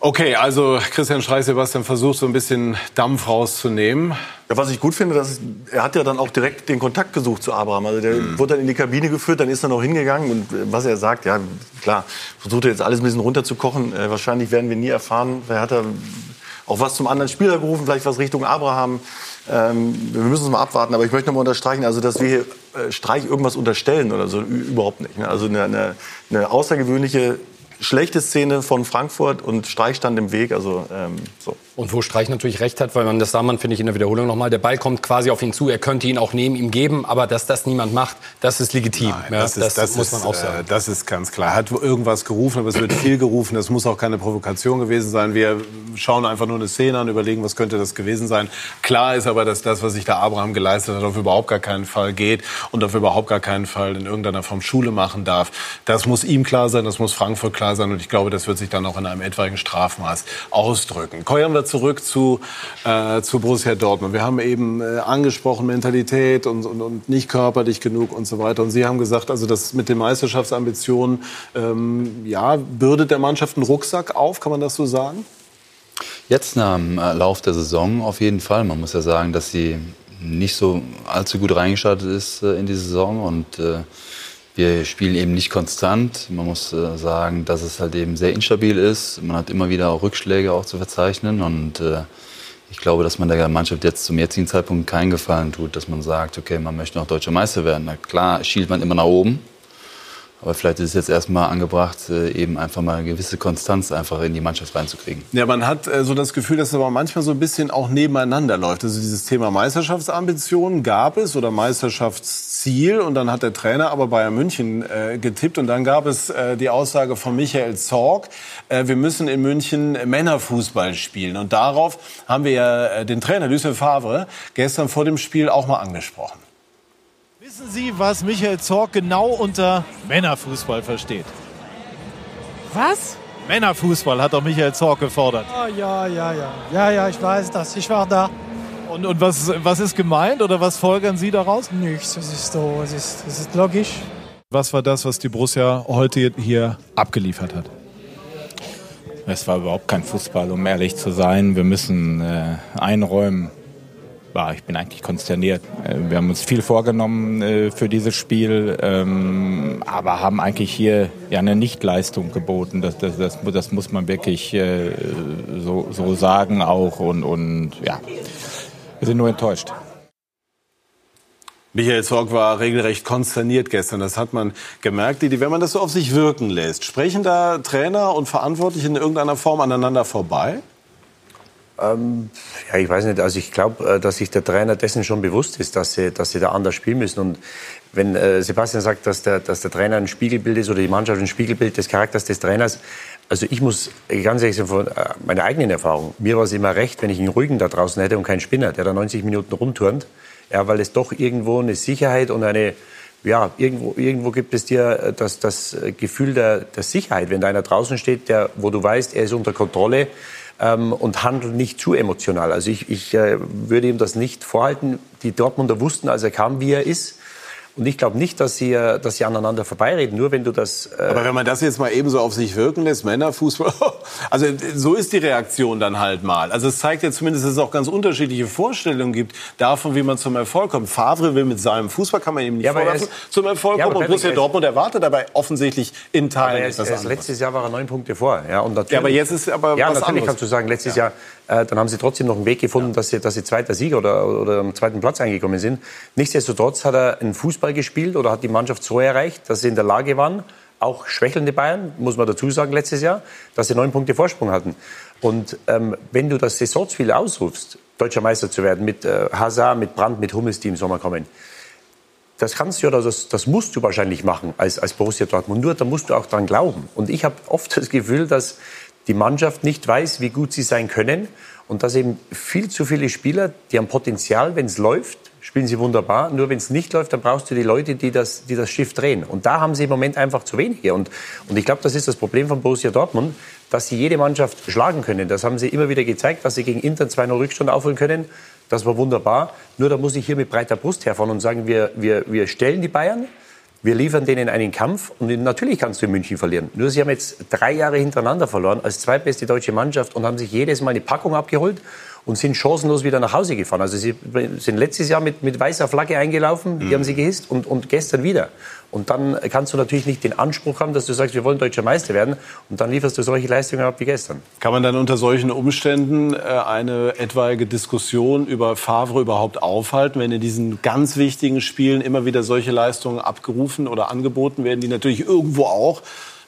Okay, also Christian Streich, Sebastian versucht so ein bisschen Dampf rauszunehmen. Ja, was ich gut finde, dass er hat ja dann auch direkt den Kontakt gesucht zu Abraham. Also der wurde dann in die Kabine geführt, dann ist er noch hingegangen und äh, was er sagt, ja klar, versucht er jetzt alles ein bisschen runterzukochen. Äh, wahrscheinlich werden wir nie erfahren, wer hat er auch was zum anderen Spieler gerufen, vielleicht was Richtung Abraham. Ähm, wir müssen es mal abwarten, aber ich möchte noch mal unterstreichen, also dass wir hier äh, Streich irgendwas unterstellen oder so, überhaupt nicht. Ne? Also eine, eine, eine außergewöhnliche schlechte Szene von Frankfurt und Streich stand im Weg, also ähm, so. Und wo Streich natürlich recht hat, weil man das sah man, finde ich, in der Wiederholung nochmal. Der Ball kommt quasi auf ihn zu. Er könnte ihn auch neben ihm geben, aber dass das niemand macht, das ist legitim. ja, das, ist, das, muss man ist, auch sagen. Äh, das ist ganz klar. Er hat irgendwas gerufen, aber es wird viel gerufen. Das muss auch keine Provokation gewesen sein. Wir schauen einfach nur eine Szene an, überlegen, was könnte das gewesen sein. Klar ist aber, dass das, was sich da Abraham geleistet hat, auf überhaupt gar keinen Fall geht und auf überhaupt gar keinen Fall in irgendeiner Form Schule machen darf. Das muss ihm klar sein, das muss Frankfurt klar sein und ich glaube, das wird sich dann auch in einem etwaigen Strafmaß ausdrücken. Kehren zurück zu, äh, zu Borussia Dortmund. Wir haben eben äh, angesprochen Mentalität und, und, und nicht körperlich genug und so weiter. Und Sie haben gesagt, also das mit den Meisterschaftsambitionen, ähm, ja, bürdet der Mannschaft einen Rucksack auf, kann man das so sagen? Jetzt nach dem äh, Lauf der Saison auf jeden Fall. Man muss ja sagen, dass sie nicht so allzu gut reingestartet ist äh, in die Saison und äh, wir spielen eben nicht konstant. Man muss äh, sagen, dass es halt eben sehr instabil ist. Man hat immer wieder auch Rückschläge auch zu verzeichnen und äh, ich glaube, dass man der Mannschaft jetzt zum jetzigen Zeitpunkt keinen Gefallen tut, dass man sagt, okay, man möchte noch deutscher Meister werden. Na klar, schielt man immer nach oben. Aber vielleicht ist es jetzt erstmal angebracht, äh, eben einfach mal eine gewisse Konstanz einfach in die Mannschaft reinzukriegen. Ja, man hat äh, so das Gefühl, dass es aber manchmal so ein bisschen auch nebeneinander läuft. Also dieses Thema Meisterschaftsambitionen gab es oder Meisterschaftsziel und dann hat der Trainer aber Bayern München äh, getippt und dann gab es die Aussage von Michael Zorg, wir müssen in München Männerfußball spielen und darauf haben wir ja den Trainer Lucien Favre gestern vor dem Spiel auch mal angesprochen. Wissen Sie, was Michael Zorc genau unter Männerfußball versteht? Was? Männerfußball hat doch Michael Zorc gefordert. Ah, ja, ja, ja. Ja, ja, ich weiß das. Ich war da. Und, und was, was ist gemeint oder was folgern Sie daraus? Nichts. Es ist so, es ist, es ist logisch. Was war das, was die Borussia heute hier abgeliefert hat? Es war überhaupt kein Fußball, um ehrlich zu sein. Wir müssen äh, einräumen. Ja, ich bin eigentlich konsterniert. Äh, Wir haben uns viel vorgenommen äh, für dieses Spiel, ähm, aber haben eigentlich hier ja eine Nichtleistung geboten. Das, das, das, das muss man wirklich äh, so, so sagen auch. Und, und ja, wir sind nur enttäuscht. Michael Zorg war regelrecht konsterniert gestern. Das hat man gemerkt. Wenn man das so auf sich wirken lässt, sprechen da Trainer und Verantwortliche in irgendeiner Form aneinander vorbei? Ähm, ja, ich weiß nicht. Also ich glaube, dass sich der Trainer dessen schon bewusst ist, dass sie, dass sie da anders spielen müssen. Und wenn äh, Sebastian sagt, dass der, dass der Trainer ein Spiegelbild ist oder die Mannschaft ein Spiegelbild des Charakters des Trainers, also ich muss ganz ehrlich sagen, von äh, meiner eigenen Erfahrung, mir war es immer recht, wenn ich einen Ruhigen da draußen hätte und keinen Spinner, der da 90 Minuten rumturnt, ja, weil es doch irgendwo eine Sicherheit und eine ja, irgendwo, irgendwo gibt es dir äh, das, das Gefühl der, der Sicherheit, wenn da einer draußen steht, der, wo du weißt, er ist unter Kontrolle ähm, und handelt nicht zu emotional. Also ich, ich äh, würde ihm das nicht vorhalten. Die Dortmunder wussten, als er kam, wie er ist. Und ich glaube nicht, dass sie, dass sie aneinander vorbeireden. Nur wenn du das. Äh Aber wenn man das jetzt mal eben so auf sich wirken lässt, Männerfußball, also so ist die Reaktion dann halt mal. Also es zeigt ja zumindest, dass es auch ganz unterschiedliche Vorstellungen gibt davon, wie man zum Erfolg kommt. Favre will mit seinem Fußball, kann man ihm nicht Ja, aber er vorwerfen, zum Erfolg Ja, kommen. Und Borussia Dortmund erwartet dabei offensichtlich in Teilen er ist, etwas er anderes. letztes Jahr war er neun Punkte vor. Ja, und natürlich, Ja, aber jetzt ist aber ja, was natürlich anderes. kannst du sagen, letztes Jahr, äh, dann haben sie trotzdem noch einen Weg gefunden, dass, sie, dass sie zweiter Sieger oder, oder am zweiten Platz eingekommen sind. Nichtsdestotrotz hat er einen Fußball gespielt oder hat die Mannschaft so erreicht, dass sie in der Lage waren, auch schwächelnde Bayern, muss man dazu sagen, letztes Jahr, dass sie neun Punkte Vorsprung hatten. Und ähm, wenn du das Saisonziel ausrufst, deutscher Meister zu werden, mit äh, Hazard, mit Brandt, mit Hummels, die im Sommer kommen, das kannst du oder das, das musst du wahrscheinlich machen als, als Borussia Dortmund. Nur da musst du auch dran glauben. Und ich habe oft das Gefühl, dass die Mannschaft nicht weiß, wie gut sie sein können und dass eben viel zu viele Spieler, die haben Potenzial, wenn es läuft, spielen sie wunderbar. Nur wenn es nicht läuft, dann brauchst du die Leute, die das, die das Schiff drehen. Und da haben sie im Moment einfach zu wenige. Und, und ich glaube, das ist das Problem von Borussia Dortmund, dass sie jede Mannschaft schlagen können. Das haben sie immer wieder gezeigt, dass sie gegen Inter 2-0 Rückstand aufholen können. Das war wunderbar. Nur da muss ich hier mit breiter Brust herfahren und sagen, wir, wir, wir stellen die Bayern, wir liefern denen einen Kampf und natürlich kannst du in München verlieren. Nur sie haben jetzt drei Jahre hintereinander verloren als zweitbeste deutsche Mannschaft und haben sich jedes Mal eine Packung abgeholt und sind chancenlos wieder nach Hause gefahren. Also sie sind letztes Jahr mit, mit weißer Flagge eingelaufen, die haben sie gehisst und, und gestern wieder. Und dann kannst du natürlich nicht den Anspruch haben, dass du sagst, wir wollen deutscher Meister werden und dann lieferst du solche Leistungen ab wie gestern. Kann man dann unter solchen Umständen äh, eine etwaige Diskussion über Favre überhaupt aufhalten, wenn in diesen ganz wichtigen Spielen immer wieder solche Leistungen abgerufen oder angeboten werden, die natürlich irgendwo auch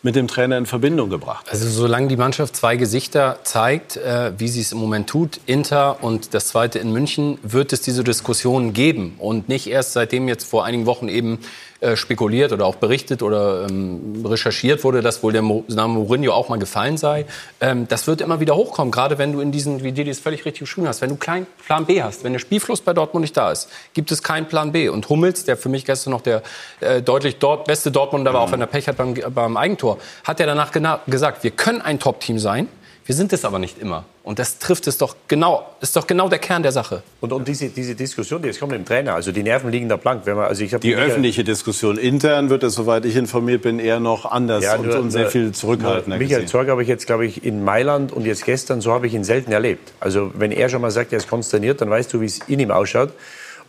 mit dem Trainer in Verbindung gebracht Also solange die Mannschaft zwei Gesichter zeigt, äh, wie sie es im Moment tut, Inter und das zweite in München, wird es diese Diskussionen geben. Und nicht erst seitdem jetzt vor einigen Wochen eben äh, spekuliert oder auch berichtet oder ähm, recherchiert wurde, dass wohl der Name Mourinho auch mal gefallen sei. Ähm, das wird immer wieder hochkommen, gerade wenn du in diesen, wie Didi es völlig richtig beschrieben hast, wenn du keinen Plan B hast, wenn der Spielfluss bei Dortmund nicht da ist, gibt es keinen Plan B. Und Hummels, der für mich gestern noch der äh, deutlich dort beste Dortmunder war, auch wenn er Pech hat beim, beim Eigentor, hat er danach gesagt, wir können ein Top-Team sein, wir sind es aber nicht immer. Und das trifft es doch genau, ist doch genau der Kern der Sache. Und, und diese, diese Diskussion, die jetzt kommt mit dem Trainer, also die Nerven liegen da blank. Wenn man, also ich Die Michael- öffentliche Diskussion intern wird es, soweit ich informiert bin, eher noch anders Ja, und, nur- und sehr nur- viel zurückhaltender Michael gesehen. Zorg habe ich jetzt, glaube ich, in Mailand und jetzt gestern, so habe ich ihn selten erlebt. Also wenn er schon mal sagt, er ist konsterniert, dann weißt du, wie es in ihm ausschaut.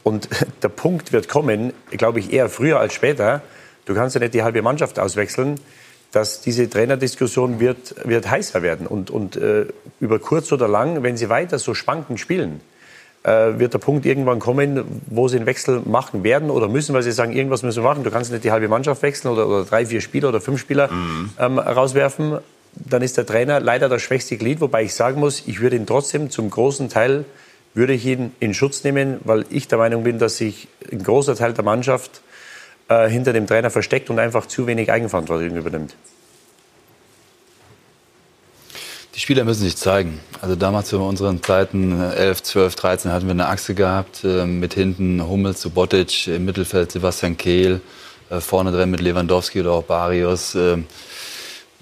Und der Punkt wird kommen, glaube ich, eher früher als später, Du kannst ja nicht die halbe Mannschaft auswechseln. Dass diese Trainerdiskussion wird, wird heißer werden. Und, und äh, über kurz oder lang, wenn sie weiter so schwankend spielen, äh, wird der Punkt irgendwann kommen, wo sie einen Wechsel machen werden oder müssen, weil sie sagen, irgendwas müssen wir machen. Du kannst nicht die halbe Mannschaft wechseln oder, oder drei, vier Spieler oder fünf Spieler ähm, rauswerfen. Dann ist der Trainer leider das schwächste Glied, wobei ich sagen muss, ich würde ihn trotzdem zum großen Teil würde ich ihn in Schutz nehmen, weil ich der Meinung bin, dass sich ein großer Teil der Mannschaft äh, hinter dem Trainer versteckt und einfach zu wenig Eigenverantwortung übernimmt. Die Spieler müssen sich zeigen. Also damals zu unseren Zeiten, äh, 11, 12, 13, hatten wir eine Achse gehabt, äh, mit hinten Hummels zu Botic, im Mittelfeld Sebastian Kehl, äh, vorne drin mit Lewandowski oder auch Barrios. Äh,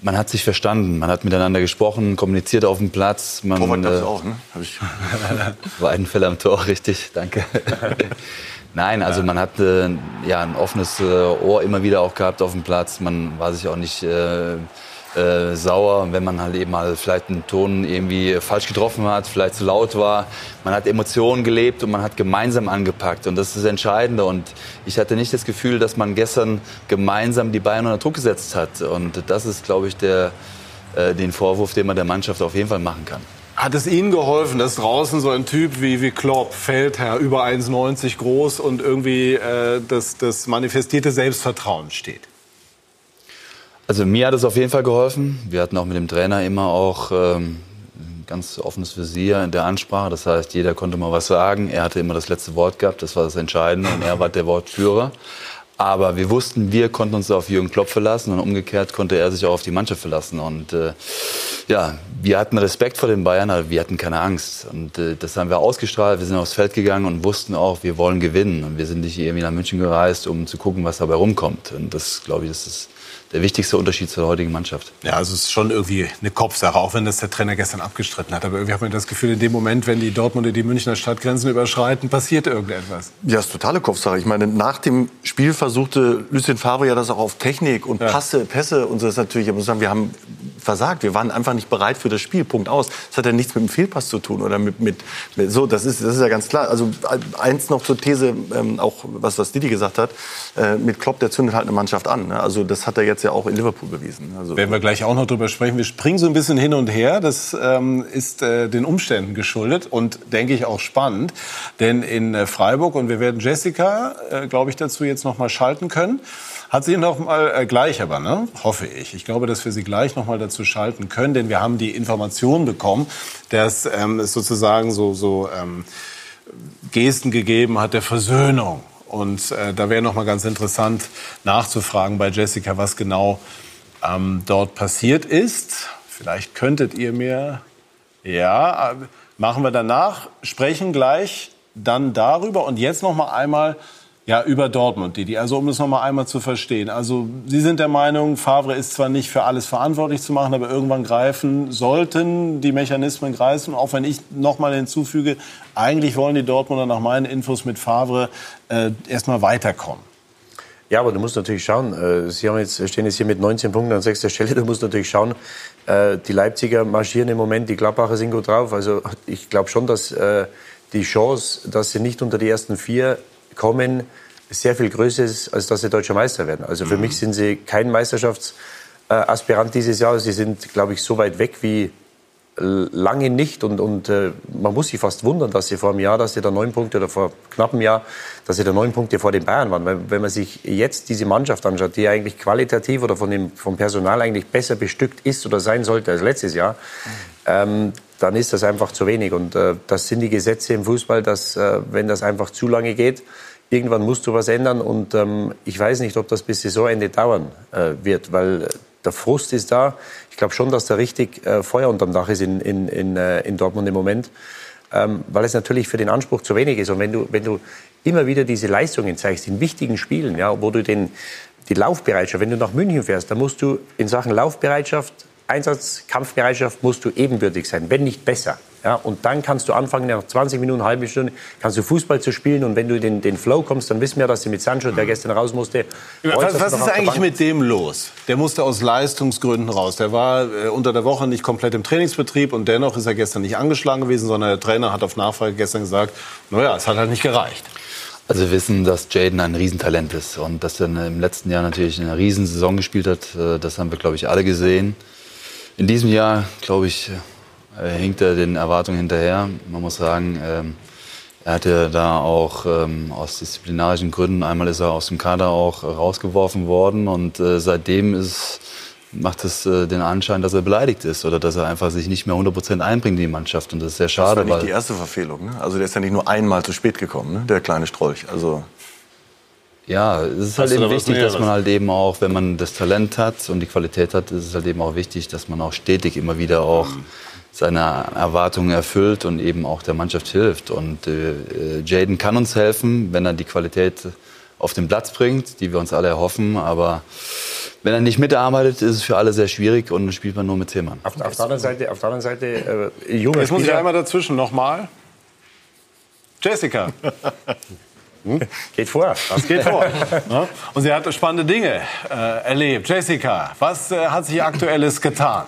Man hat sich verstanden, man hat miteinander gesprochen, kommuniziert auf dem Platz. Man, Torwart äh, auch, ne? Hab ich. Weidenfeller am Tor, richtig, danke. Nein, also man hat äh, ja ein offenes äh, Ohr immer wieder auch gehabt auf dem Platz. Man war sich auch nicht äh, äh, sauer, wenn man halt eben mal vielleicht einen Ton irgendwie falsch getroffen hat, vielleicht zu laut war. Man hat Emotionen gelebt und man hat gemeinsam angepackt und das ist das Entscheidende. Und ich hatte nicht das Gefühl, dass man gestern gemeinsam die Bayern unter Druck gesetzt hat. Und das ist, glaube ich, der, äh, den Vorwurf, den man der Mannschaft auf jeden Fall machen kann. Hat es Ihnen geholfen, dass draußen so ein Typ wie, wie Klopp, Feldherr, über 1,90 groß und irgendwie äh, das, das manifestierte Selbstvertrauen steht? Also mir hat es auf jeden Fall geholfen. Wir hatten auch mit dem Trainer immer auch ähm, ein ganz offenes Visier in der Ansprache. Das heißt, jeder konnte mal was sagen. Er hatte immer das letzte Wort gehabt. Das war das Entscheidende. Und er war der Wortführer. Aber wir wussten, wir konnten uns auf Jürgen Klopp verlassen und umgekehrt konnte er sich auch auf die Mannschaft verlassen. Und äh, ja, wir hatten Respekt vor den Bayern, aber wir hatten keine Angst. Und äh, das haben wir ausgestrahlt. Wir sind aufs Feld gegangen und wussten auch, wir wollen gewinnen. Und wir sind nicht irgendwie nach München gereist, um zu gucken, was dabei rumkommt. Und das, glaube ich, das ist der wichtigste Unterschied zur heutigen Mannschaft. Ja, also es ist schon irgendwie eine Kopfsache, auch wenn das der Trainer gestern abgestritten hat. Aber irgendwie hat man das Gefühl, in dem Moment, wenn die Dortmunder die Münchner Stadtgrenzen überschreiten, passiert irgendetwas. Ja, ist totale Kopfsache. Ich meine, nach dem Spiel versuchte Lucien Favre ja das auch auf Technik und Passe, Pässe und so. Das ist natürlich, ich muss sagen, wir haben versagt. Wir waren einfach nicht bereit für das Spiel. Punkt aus. Das hat ja nichts mit dem Fehlpass zu tun oder mit, mit, mit so. Das ist, das ist ja ganz klar. Also eins noch zur These, ähm, auch was was Didi gesagt hat. Äh, mit Klopp, der zündet halt eine Mannschaft an. Ne? Also das hat er jetzt ja auch in Liverpool bewiesen. Also Werden wir gleich auch noch drüber sprechen. Wir springen so ein bisschen hin und her. Das ähm, ist äh, den Umständen geschuldet und denke ich auch spannend. Denn in äh, Freiburg, und wir werden Jessica, äh, glaube ich, dazu jetzt noch mal schalten können, hat sie noch mal äh, gleich aber, ne? hoffe ich. Ich glaube, dass wir sie gleich noch mal dazu schalten können, denn wir haben die Information bekommen, dass ähm, es sozusagen so, so ähm, Gesten gegeben hat der Versöhnung. Und äh, da wäre noch mal ganz interessant nachzufragen bei Jessica, was genau ähm, dort passiert ist. Vielleicht könntet ihr mir, ja, äh, machen wir danach, sprechen gleich dann darüber und jetzt noch mal einmal ja, über Dortmund, Didi. Also um es noch mal einmal zu verstehen. Also Sie sind der Meinung, Favre ist zwar nicht für alles verantwortlich zu machen, aber irgendwann greifen sollten die Mechanismen greifen. Auch wenn ich noch mal hinzufüge, eigentlich wollen die Dortmunder nach meinen Infos mit Favre äh, erstmal weiterkommen. Ja, aber du musst natürlich schauen, äh, Sie haben jetzt, stehen jetzt hier mit 19 Punkten an sechster Stelle, du musst natürlich schauen, äh, die Leipziger marschieren im Moment, die Gladbacher sind gut drauf. Also ich glaube schon, dass äh, die Chance, dass sie nicht unter die ersten vier kommen, sehr viel größer ist, als dass sie deutscher Meister werden. Also für mich sind sie kein Meisterschaftsaspirant dieses Jahr. Sie sind, glaube ich, so weit weg wie lange nicht und, und äh, man muss sich fast wundern, dass sie vor einem Jahr, dass sie da neun Punkte oder vor knapp einem Jahr, dass sie da neun Punkte vor den Bayern waren. Weil, wenn man sich jetzt diese Mannschaft anschaut, die eigentlich qualitativ oder von dem, vom Personal eigentlich besser bestückt ist oder sein sollte als letztes Jahr, ähm, dann ist das einfach zu wenig. Und äh, das sind die Gesetze im Fußball, dass äh, wenn das einfach zu lange geht, irgendwann musst du was ändern. Und ähm, ich weiß nicht, ob das bis Saisonende dauern äh, wird, weil äh, der Frust ist da. Ich glaube schon, dass da richtig äh, Feuer unterm Dach ist in, in, in, äh, in Dortmund im Moment. Ähm, weil es natürlich für den Anspruch zu wenig ist. Und wenn du, wenn du immer wieder diese Leistungen zeigst in wichtigen Spielen, ja, wo du den, die Laufbereitschaft, wenn du nach München fährst, dann musst du in Sachen Laufbereitschaft, Einsatz, Kampfbereitschaft, musst du ebenbürtig sein, wenn nicht besser. Ja, und dann kannst du anfangen, nach 20 Minuten, eine halbe Stunde, kannst du Fußball zu spielen. Und wenn du in den, den Flow kommst, dann wissen wir, dass sie mit Sancho, der gestern raus musste, Was, was ist eigentlich mit dem los? Der musste aus Leistungsgründen raus. Der war äh, unter der Woche nicht komplett im Trainingsbetrieb und dennoch ist er gestern nicht angeschlagen gewesen, sondern der Trainer hat auf Nachfrage gestern gesagt, naja, es hat halt nicht gereicht. Also wir wissen, dass Jaden ein Riesentalent ist und dass er im letzten Jahr natürlich eine Riesensaison gespielt hat. äh, Das haben wir, glaube ich, alle gesehen. In diesem Jahr, glaube ich, äh, hinkt er den Erwartungen hinterher. Man muss sagen, ähm, er hatte da auch ähm, aus disziplinarischen Gründen, einmal ist er aus dem Kader auch rausgeworfen worden und äh, seitdem ist, macht es äh, den Anschein, dass er beleidigt ist oder dass er einfach sich nicht mehr 100% einbringt in die Mannschaft und das ist sehr Das schade. war nicht die erste Verfehlung. Ne? Also der ist ja nicht nur einmal zu spät gekommen, ne? der kleine Strolch. Also Ja, es ist Hast halt eben wichtig, dass man halt eben auch, wenn man das Talent hat und die Qualität hat, ist es halt eben auch wichtig, dass man auch stetig immer wieder auch seine Erwartungen erfüllt und eben auch der Mannschaft hilft. Und äh, Jaden kann uns helfen, wenn er die Qualität auf den Platz bringt, die wir uns alle erhoffen. Aber wenn er nicht mitarbeitet, ist es für alle sehr schwierig und dann spielt man nur mit zehn Mann. Auf, auf der anderen Seite, auf der anderen Seite äh, junger Jetzt muss ich Spieler- einmal dazwischen nochmal. Jessica. Geht vor. Das geht vor. Und sie hat spannende Dinge äh, erlebt. Jessica, was äh, hat sich Aktuelles getan?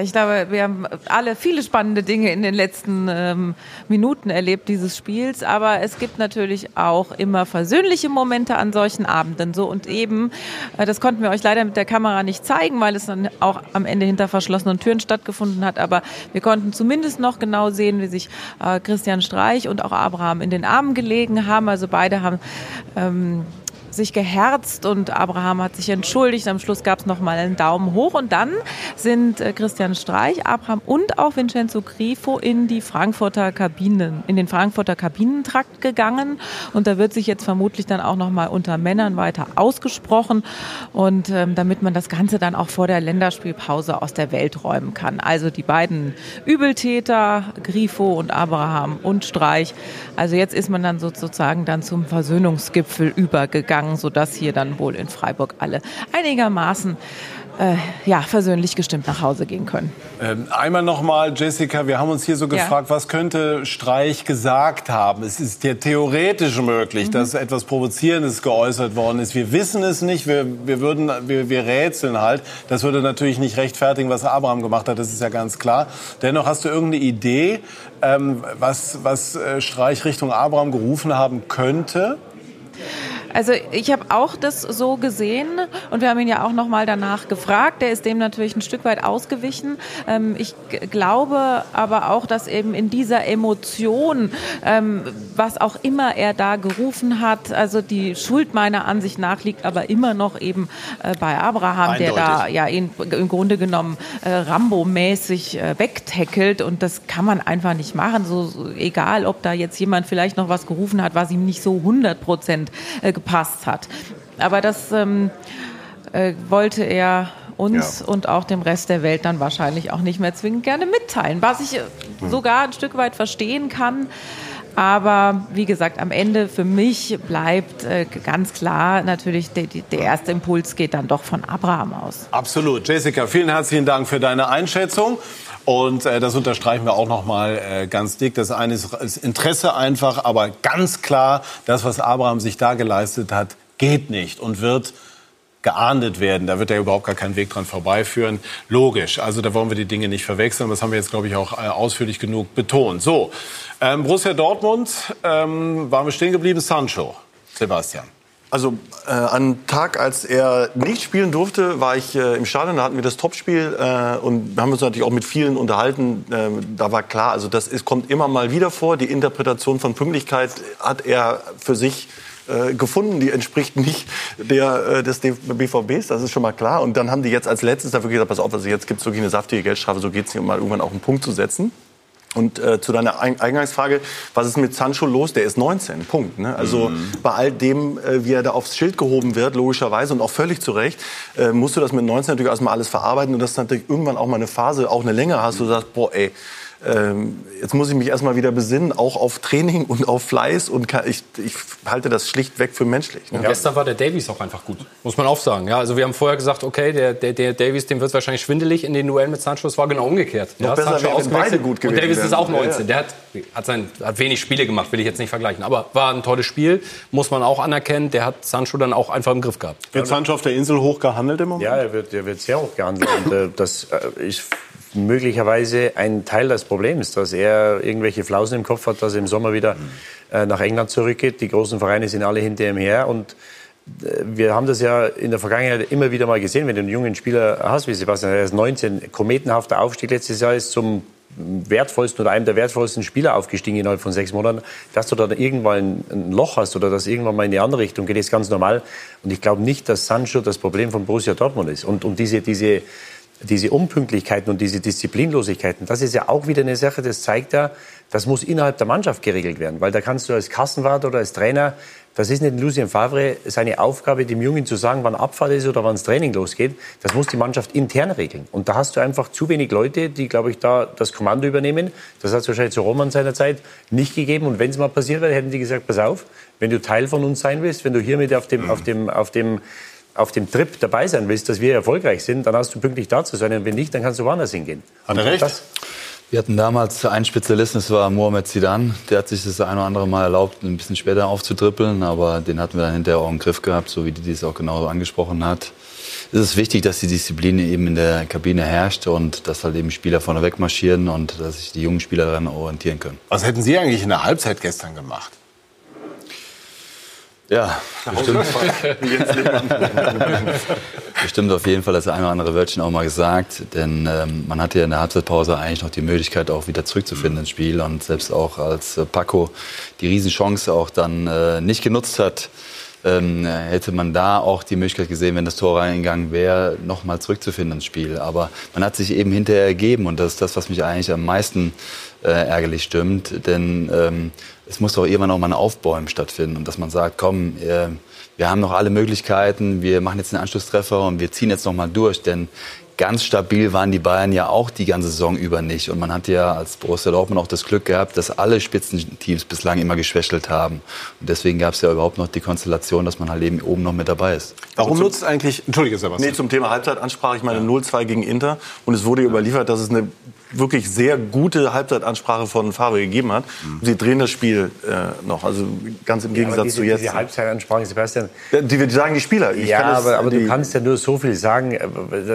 Ich glaube, wir haben alle viele spannende Dinge in den letzten ähm, Minuten erlebt dieses Spiels, aber es gibt natürlich auch immer versöhnliche Momente an solchen Abenden. So und eben, äh, das konnten wir euch leider mit der Kamera nicht zeigen, weil es dann auch am Ende hinter verschlossenen Türen stattgefunden hat. Aber wir konnten zumindest noch genau sehen, wie sich äh, Christian Streich und auch Abraham in den Armen gelegen haben. Also beide haben ähm, sich geherzt und Abraham hat sich entschuldigt. Am Schluss gab es noch mal einen Daumen hoch und dann sind äh, Christian Streich, Abraham und auch Vincenzo Grifo in die Frankfurter Kabinen, in den Frankfurter Kabinentrakt gegangen und da wird sich jetzt vermutlich dann auch noch mal unter Männern weiter ausgesprochen und ähm, damit man das Ganze dann auch vor der Länderspielpause aus der Welt räumen kann. Also die beiden Übeltäter, Grifo und Abraham und Streich. Also jetzt ist man dann sozusagen dann zum Versöhnungsgipfel übergegangen, sodass hier dann wohl in Freiburg alle einigermaßen äh, ja, versöhnlich gestimmt nach Hause gehen können. Ähm, einmal nochmal, Jessica, wir haben uns hier so Ja. gefragt, was könnte Streich gesagt haben? Es ist ja theoretisch möglich, dass etwas Provozierendes geäußert worden ist. Wir wissen es nicht, wir, wir, würden, wir, wir rätseln halt. Das würde natürlich nicht rechtfertigen, was Abraham gemacht hat, das ist ja ganz klar. Dennoch hast du irgendeine Idee, ähm, was, was äh, Streich Richtung Abraham gerufen haben könnte? Also ich habe auch das so gesehen und wir haben ihn ja auch noch mal danach gefragt. Der ist dem natürlich ein Stück weit ausgewichen. Ähm, ich glaube aber auch, dass eben in dieser Emotion, ähm, was auch immer er da gerufen hat, also die Schuld meiner Ansicht nach liegt aber immer noch eben äh, bei Abraham, der da Eindeutig. ja ihn im Grunde genommen äh, Rambo-mäßig äh, wegtackelt und das kann man einfach nicht machen. So, so egal, ob da jetzt jemand vielleicht noch was gerufen hat, was ihm nicht so 100 Prozent äh, gepasst hat. Aber das ähm, äh, wollte er uns und auch dem Rest der Welt dann wahrscheinlich auch nicht mehr zwingend gerne mitteilen, was ich äh, sogar ein Stück weit verstehen kann. Aber wie gesagt, am Ende für mich bleibt äh, ganz klar natürlich, der, der erste Impuls geht dann doch von Abraham aus. Absolut. Jessica, vielen herzlichen Dank für deine Einschätzung. Und äh, das unterstreichen wir auch noch mal äh, ganz dick. Das eine ist das Interesse einfach, aber ganz klar, das, was Abraham sich da geleistet hat, geht nicht und wird geahndet werden. Da wird ja überhaupt gar kein Weg dran vorbeiführen. Logisch. Also da wollen wir die Dinge nicht verwechseln. Das haben wir jetzt, glaube ich, auch äh, ausführlich genug betont. So, ähm, Borussia Dortmund, ähm, waren wir stehen geblieben? Sancho. Sebastian. Also äh, am Tag, als er nicht spielen durfte, war ich äh, im Stadion. Da hatten wir das Topspiel äh, und wir haben uns natürlich auch mit vielen unterhalten. Ähm, da war klar, also das ist, kommt immer mal wieder vor. Die Interpretation von Pünktlichkeit hat er für sich äh, gefunden. Die entspricht nicht der äh, des BVBs. Das ist schon mal klar. Und dann haben die jetzt als letztes dafür gesagt: Pass auf, also jetzt gibt es wirklich eine saftige Geldstrafe. So geht es nicht, um mal irgendwann auch einen Punkt zu setzen. Und äh, zu deiner Ein- Eingangsfrage, was ist mit Sancho los? Der ist 19, Punkt. Ne? Also bei all dem, äh, wie er da aufs Schild gehoben wird, logischerweise und auch völlig zu Recht, äh, musst du das mit 19 natürlich erstmal alles verarbeiten und dass du natürlich irgendwann auch mal eine Phase, auch eine Länge hast, wo du sagst, boah ey, ähm, jetzt muss ich mich erstmal wieder besinnen, auch auf Training und auf Fleiß und kann, ich, ich halte das schlichtweg für menschlich. Ne? Und gestern war der Davies auch einfach gut, muss man auch sagen. Ja, also wir haben vorher gesagt, okay, der, der, der Davies, dem wird wahrscheinlich schwindelig in den Duellen mit Sancho. Es war genau umgekehrt. Noch ja, besser Sancho wäre, wenn beide gut gewesen Und Davies ist auch 19. Ja, ja. Der hat, hat, sein, hat wenig Spiele gemacht, will ich jetzt nicht vergleichen. Aber war ein tolles Spiel, muss man auch anerkennen. Der hat Sancho dann auch einfach im Griff gehabt. Wird Sancho auf der Insel hoch gehandelt im Moment? Ja, er wird, er wird sehr hoch gehandelt. Und, äh, das, äh, ich möglicherweise ein Teil des Problems, dass er irgendwelche Flausen im Kopf hat, dass er im Sommer wieder äh, nach England zurückgeht. Die großen Vereine sind alle hinter ihm her und äh, wir haben das ja in der Vergangenheit immer wieder mal gesehen, wenn du einen jungen Spieler hast, wie Sebastian, er ist 19, kometenhafter Aufstieg letztes Jahr ist zum wertvollsten oder einem der wertvollsten Spieler aufgestiegen innerhalb von sechs Monaten, dass du dann irgendwann ein Loch hast oder dass irgendwann mal in die andere Richtung geht, ist ganz normal. Und ich glaube nicht, dass Sancho das Problem von Borussia Dortmund ist. Und, und diese, diese, diese Unpünktlichkeiten und diese Disziplinlosigkeiten, das ist ja auch wieder eine Sache, das zeigt ja, das muss innerhalb der Mannschaft geregelt werden. Weil da kannst du als Kassenwart oder als Trainer, das ist nicht Lucien Favre seine Aufgabe, dem Jungen zu sagen, wann Abfahrt ist oder wann das Training losgeht. Das muss die Mannschaft intern regeln. Und da hast du einfach zu wenig Leute, die, glaube ich, da das Kommando übernehmen. Das hat es wahrscheinlich zu Roman seiner Zeit nicht gegeben. Und wenn es mal passiert wäre, hätten die gesagt, pass auf, wenn du Teil von uns sein willst, wenn du hier mit auf dem, auf dem, auf dem auf dem Trip dabei sein willst, dass wir erfolgreich sind, dann hast du pünktlich da zu sein. Und wenn nicht, dann kannst du woanders hingehen. Hat er recht? Das, Wir hatten damals einen Spezialisten, das war Mohamed Zidane. Der hat sich das ein oder andere Mal erlaubt, ein bisschen später aufzudribbeln, aber den hatten wir dann hinterher auch im Griff gehabt, so wie die das auch genau angesprochen hat. Es ist wichtig, dass die Disziplin eben in der Kabine herrscht und dass halt eben Spieler vorneweg marschieren und dass sich die jungen Spieler daran orientieren können. Was hätten Sie eigentlich in der Halbzeit gestern gemacht? Ja, bestimmt, bestimmt auf jeden Fall das eine oder andere Wörtchen auch mal gesagt. Denn ähm, man hatte ja in der Halbzeitpause eigentlich noch die Möglichkeit, auch wieder zurückzufinden ins Spiel. Und selbst auch als äh, Paco die Riesenchance auch dann äh, nicht genutzt hat, ähm, hätte man da auch die Möglichkeit gesehen, wenn das Tor reingegangen wäre, nochmal zurückzufinden ins Spiel. Aber man hat sich eben hinterher ergeben und das ist das, was mich eigentlich am meisten äh, ärgerlich stimmt. Denn ähm, es muss doch irgendwann auch mal ein Aufbäumen stattfinden und dass man sagt, komm, äh, wir haben noch alle Möglichkeiten, wir machen jetzt einen Anschlusstreffer und wir ziehen jetzt noch mal durch, denn ganz stabil waren die Bayern ja auch die ganze Saison über nicht. Und man hat ja als Borussia Dortmund auch das Glück gehabt, dass alle Spitzenteams bislang immer geschwächelt haben. Und deswegen gab es ja überhaupt noch die Konstellation, dass man halt eben oben noch mit dabei ist. Warum nutzt eigentlich, Entschuldige Sebastian. Nee, zum Thema Halbzeitansprache. Ich meine 0-2 gegen Inter. Und es wurde überliefert, dass es eine wirklich sehr gute Halbzeitansprache von Favre gegeben hat. Sie drehen das Spiel äh, noch. Also ganz im Gegensatz aber diese, zu jetzt. diese Halbzeitansprache, Sebastian, Ja, die, die sagen die Spieler. Ich ja, kann das- aber, aber du die- kannst ja nur so viel sagen. äh,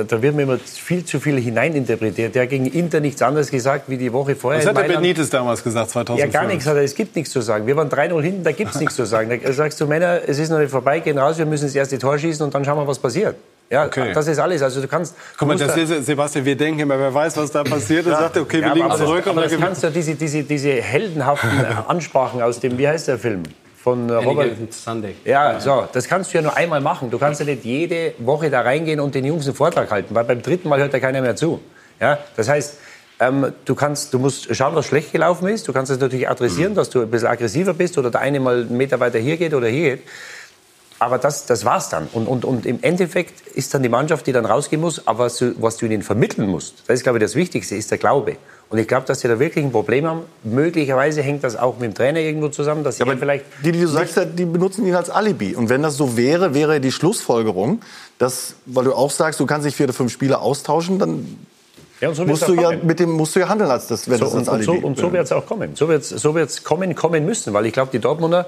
Da, wird mir immer viel zu viel hineininterpretiert. Der hat gegen Inter nichts anderes gesagt wie die Woche vorher. Was hat der. Benitez damals gesagt, 2005? Ja, gar nichts hat er. Es gibt nichts zu sagen. Wir waren 3-0 hinten, da gibt es nichts zu sagen. Da sagst du, Männer, es ist noch nicht vorbei, gehen raus, wir müssen das erste Tor schießen und dann schauen wir, was passiert. Ja, Okay. das ist alles. Also du kannst. Guck mal, das da- ist, Sebastian, wir denken immer, wer weiß, was da passiert. Er sagt, okay, wir Ja, liegen aber zurück. Aber das dann kannst du diese, diese, diese heldenhaften Ansprachen aus dem, wie heißt der Film? Von äh, Robert. Sunday. Ja, so, das kannst du ja nur einmal machen. Du kannst ja nicht jede Woche da reingehen und den Jungs einen Vortrag halten, weil beim dritten Mal hört ja keiner mehr zu. Ja, das heißt, ähm, du, kannst, du musst schauen, was schlecht gelaufen ist. Du kannst es natürlich adressieren, dass du ein bisschen aggressiver bist oder der eine mal einen Meter weiter hier geht oder hier geht. Aber das, das war's dann. Und, und, und im Endeffekt ist dann die Mannschaft, die dann rausgehen muss. Aber was du, was du ihnen vermitteln musst, das ist, glaube ich, das Wichtigste, ist der Glaube. Und ich glaube, dass sie da wirklich ein Problem haben. Möglicherweise hängt das auch mit dem Trainer irgendwo zusammen, dass sie aber vielleicht die, die du sagst, die benutzen ihn als Alibi. Und wenn das so wäre, wäre die Schlussfolgerung, dass, weil du auch sagst, du kannst nicht vier oder fünf Spieler austauschen, dann Ja, und so musst du ja mit dem musst du ja handeln als das, wenn So, das und, als und Alibi. so, und so wird es auch kommen. So wird es so wird's kommen, kommen müssen. Weil ich glaube, die Dortmunder,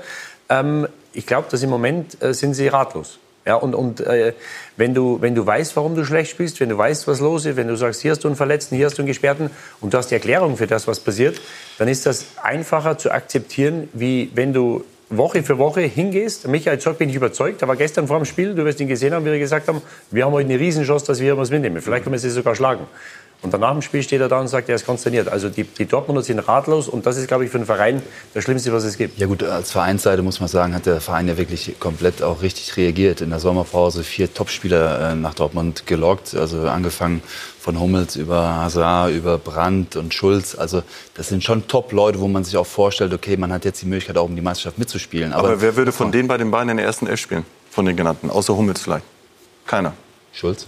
ähm, ich glaube, dass im Moment äh, sind sie ratlos. Ja, und und äh, wenn, du, wenn du weißt, warum du schlecht spielst, wenn du weißt, was los ist, wenn du sagst, hier hast du einen Verletzten, hier hast du einen Gesperrten und du hast die Erklärung für das, was passiert, dann ist das einfacher zu akzeptieren, wie wenn du Woche für Woche hingehst. Michael Zorc bin ich überzeugt, aber gestern vor dem Spiel, du wirst ihn gesehen haben, wie wir gesagt haben, wir haben heute eine Riesenchance, dass wir was mitnehmen. Vielleicht können wir sie sogar schlagen. Und danach im Spiel steht er da und sagt, er ist konsterniert. Also die, die Dortmunder sind ratlos und das ist, glaube ich, für den Verein das Schlimmste, was es gibt. Ja gut, als Vereinsseite muss man sagen, hat der Verein ja wirklich komplett auch richtig reagiert. In der Sommerpause vier Topspieler äh, nach Dortmund gelockt, also angefangen von Hummels über Hazard, über Brandt und Schulz. Also das sind schon Top-Leute, wo man sich auch vorstellt, okay, man hat jetzt die Möglichkeit auch um die Meisterschaft mitzuspielen. Aber, wer würde von den beiden beiden in der ersten Elf spielen? Von den genannten, außer Hummels vielleicht. Keiner. Schulz?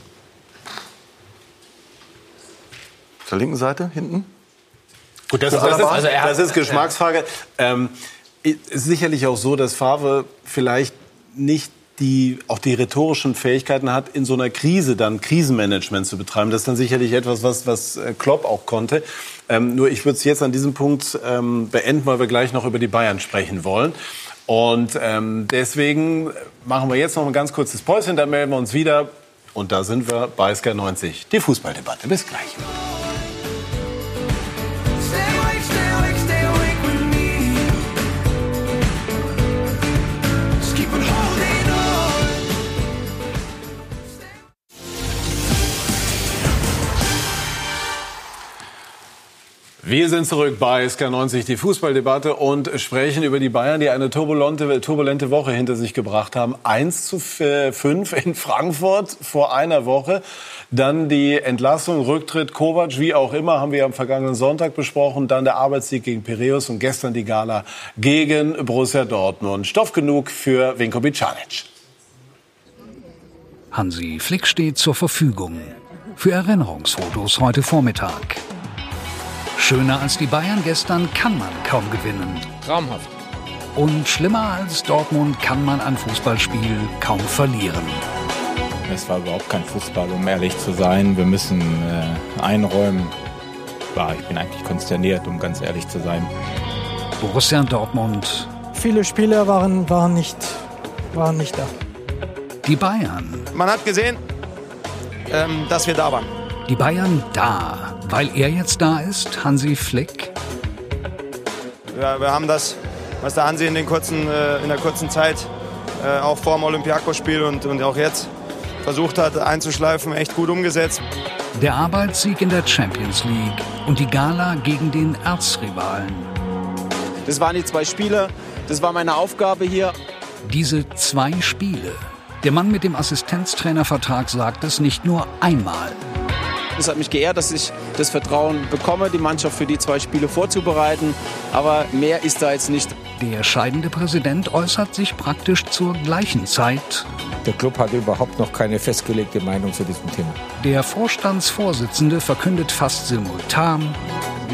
Auf der linken Seite, hinten? Gut, das, ist, das, ist, also das ist Geschmacksfrage. Ähm, ist sicherlich auch so, dass Favre vielleicht nicht die, auch die rhetorischen Fähigkeiten hat, in so einer Krise dann Krisenmanagement zu betreiben. Das ist dann sicherlich etwas, was, was äh, Klopp auch konnte. Ähm, nur ich würde es jetzt an diesem Punkt ähm, beenden, weil wir gleich noch über die Bayern sprechen wollen. Und ähm, deswegen machen wir jetzt noch ein ganz kurzes Päuschen, dann melden wir uns wieder. Und da sind wir bei SK90, die Fußballdebatte. Bis gleich. Wir sind zurück bei SK90, die Fußballdebatte und sprechen über die Bayern, die eine turbulente, turbulente Woche hinter sich gebracht haben. 1 zu 5 in Frankfurt vor einer Woche. Dann die Entlassung, Rücktritt, Kovac, wie auch immer, haben wir am vergangenen Sonntag besprochen. Dann der Arbeitssieg gegen Piraeus und gestern die Gala gegen Borussia Dortmund. Stoff genug für Vinko Bicanic. Hansi Flick steht zur Verfügung. Für Erinnerungsfotos heute Vormittag. Schöner als die Bayern gestern kann man kaum gewinnen. Traumhaft. Und schlimmer als Dortmund kann man ein Fußballspiel kaum verlieren. Es war überhaupt kein Fußball, um ehrlich zu sein. Wir müssen äh, einräumen. Ja, ich bin eigentlich konsterniert, um ganz ehrlich zu sein. Borussia Dortmund, Viele Spieler waren, waren, nicht, waren nicht da. die Bayern. Man hat gesehen, ähm, dass wir da waren. Die Bayern da, weil er jetzt da ist, Hansi Flick. Ja, wir haben das, was der Hansi in, den kurzen, äh, in der kurzen Zeit, äh, auch vor dem Olympiakos-Spiel und, und auch jetzt versucht hat einzuschleifen, echt gut umgesetzt. Der Arbeitssieg in der Champions League und die Gala gegen den Erzrivalen. Das waren die zwei Spiele, das war meine Aufgabe hier. Diese zwei Spiele. Der Mann mit dem Assistenztrainervertrag sagt es nicht nur einmal. Es hat mich geehrt, dass ich das Vertrauen bekomme, die Mannschaft für die zwei Spiele vorzubereiten. Aber mehr ist da jetzt nicht. Der scheidende Präsident äußert sich praktisch zur gleichen Zeit. Der Club hat überhaupt noch keine festgelegte Meinung zu diesem Thema. Der Vorstandsvorsitzende verkündet fast simultan.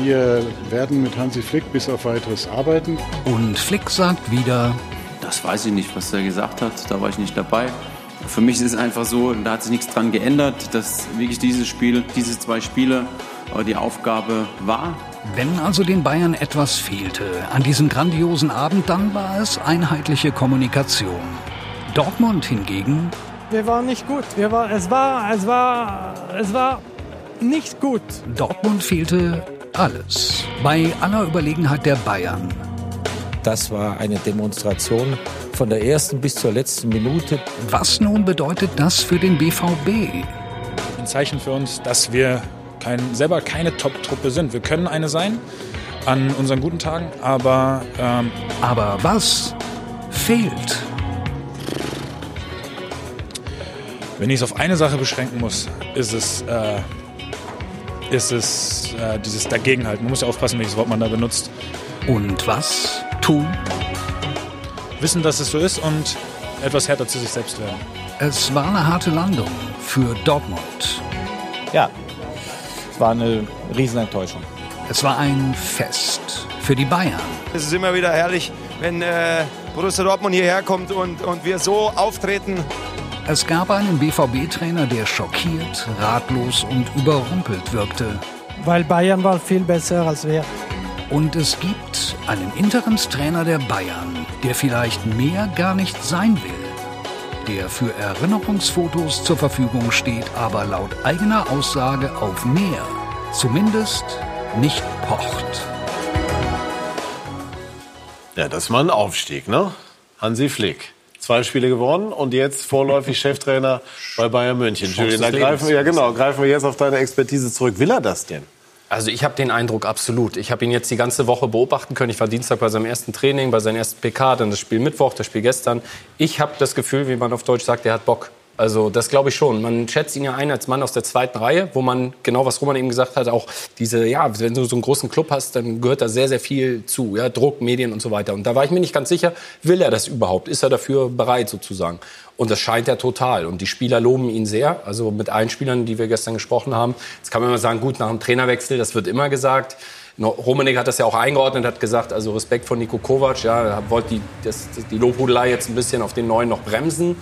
Wir werden mit Hansi Flick bis auf weiteres arbeiten. Und Flick sagt wieder, Das weiß ich nicht, was er gesagt hat. Da war ich nicht dabei. Für mich ist es einfach so, da hat sich nichts dran geändert, dass wirklich dieses Spiel, diese zwei Spiele äh, die Aufgabe war. wenn also den Bayern etwas fehlte an diesem grandiosen Abend, dann war es einheitliche Kommunikation. Dortmund hingegen, Wir waren nicht gut. Wir war, es, war, es, war, es war nicht gut. Dortmund fehlte alles. Bei aller Überlegenheit der Bayern. Das war eine Demonstration von der ersten bis zur letzten Minute. Was nun bedeutet das für den BVB? Ein Zeichen für uns, dass wir kein, selber keine Top-Truppe sind. Wir können eine sein an unseren guten Tagen, aber... Ähm aber was fehlt? Wenn ich es auf eine Sache beschränken muss, ist es, äh, ist es äh, dieses Dagegenhalten. Man muss ja aufpassen, welches Wort man da benutzt. Und was tun? Wissen, dass es so ist und etwas härter zu sich selbst werden. Es war eine harte Landung für Dortmund. Ja, es war eine Riesenenttäuschung. Es war ein Fest für die Bayern. Es ist immer wieder herrlich, wenn äh, Borussia Dortmund hierher kommt und, und wir so auftreten. Es gab einen BVB-Trainer, der schockiert, ratlos und überrumpelt wirkte. Weil Bayern war viel besser als wir. Und es gibt einen Interimstrainer der Bayern, der vielleicht mehr gar nicht sein will. Der für Erinnerungsfotos zur Verfügung steht, aber laut eigener Aussage auf mehr, zumindest nicht pocht. Ja, das ist mal ein Aufstieg, ne? Hansi Flick. Zwei Spiele gewonnen und jetzt vorläufig Cheftrainer bei Bayern München. Julian, da greifen wir, ja genau, greifen wir jetzt auf deine Expertise zurück. Will er das denn? Also ich habe den Eindruck absolut. Ich habe ihn jetzt die ganze Woche beobachten können. Ich war Dienstag bei seinem ersten Training, bei seinem ersten PK, dann das Spiel Mittwoch, das Spiel gestern. Ich habe das Gefühl, wie man auf Deutsch sagt, der hat Bock. Also das glaube ich schon. Man schätzt ihn ja ein als Mann aus der zweiten Reihe, wo man genau was Roman eben gesagt hat, auch diese ja, wenn du so einen großen Club hast, dann gehört da sehr sehr viel zu, ja, Druck, Medien und so weiter. Und da war ich mir nicht ganz sicher, will er das überhaupt? Ist er dafür bereit sozusagen? Und das scheint er total. Und die Spieler loben ihn sehr. Also mit allen Spielern, die wir gestern gesprochen haben. Jetzt kann man immer sagen, gut, nach dem Trainerwechsel, das wird immer gesagt. Romanik hat das ja auch eingeordnet, hat gesagt, also Respekt von Niko Kovac, ja, wollte die, das, die Lobhudelei jetzt ein bisschen auf den Neuen noch bremsen.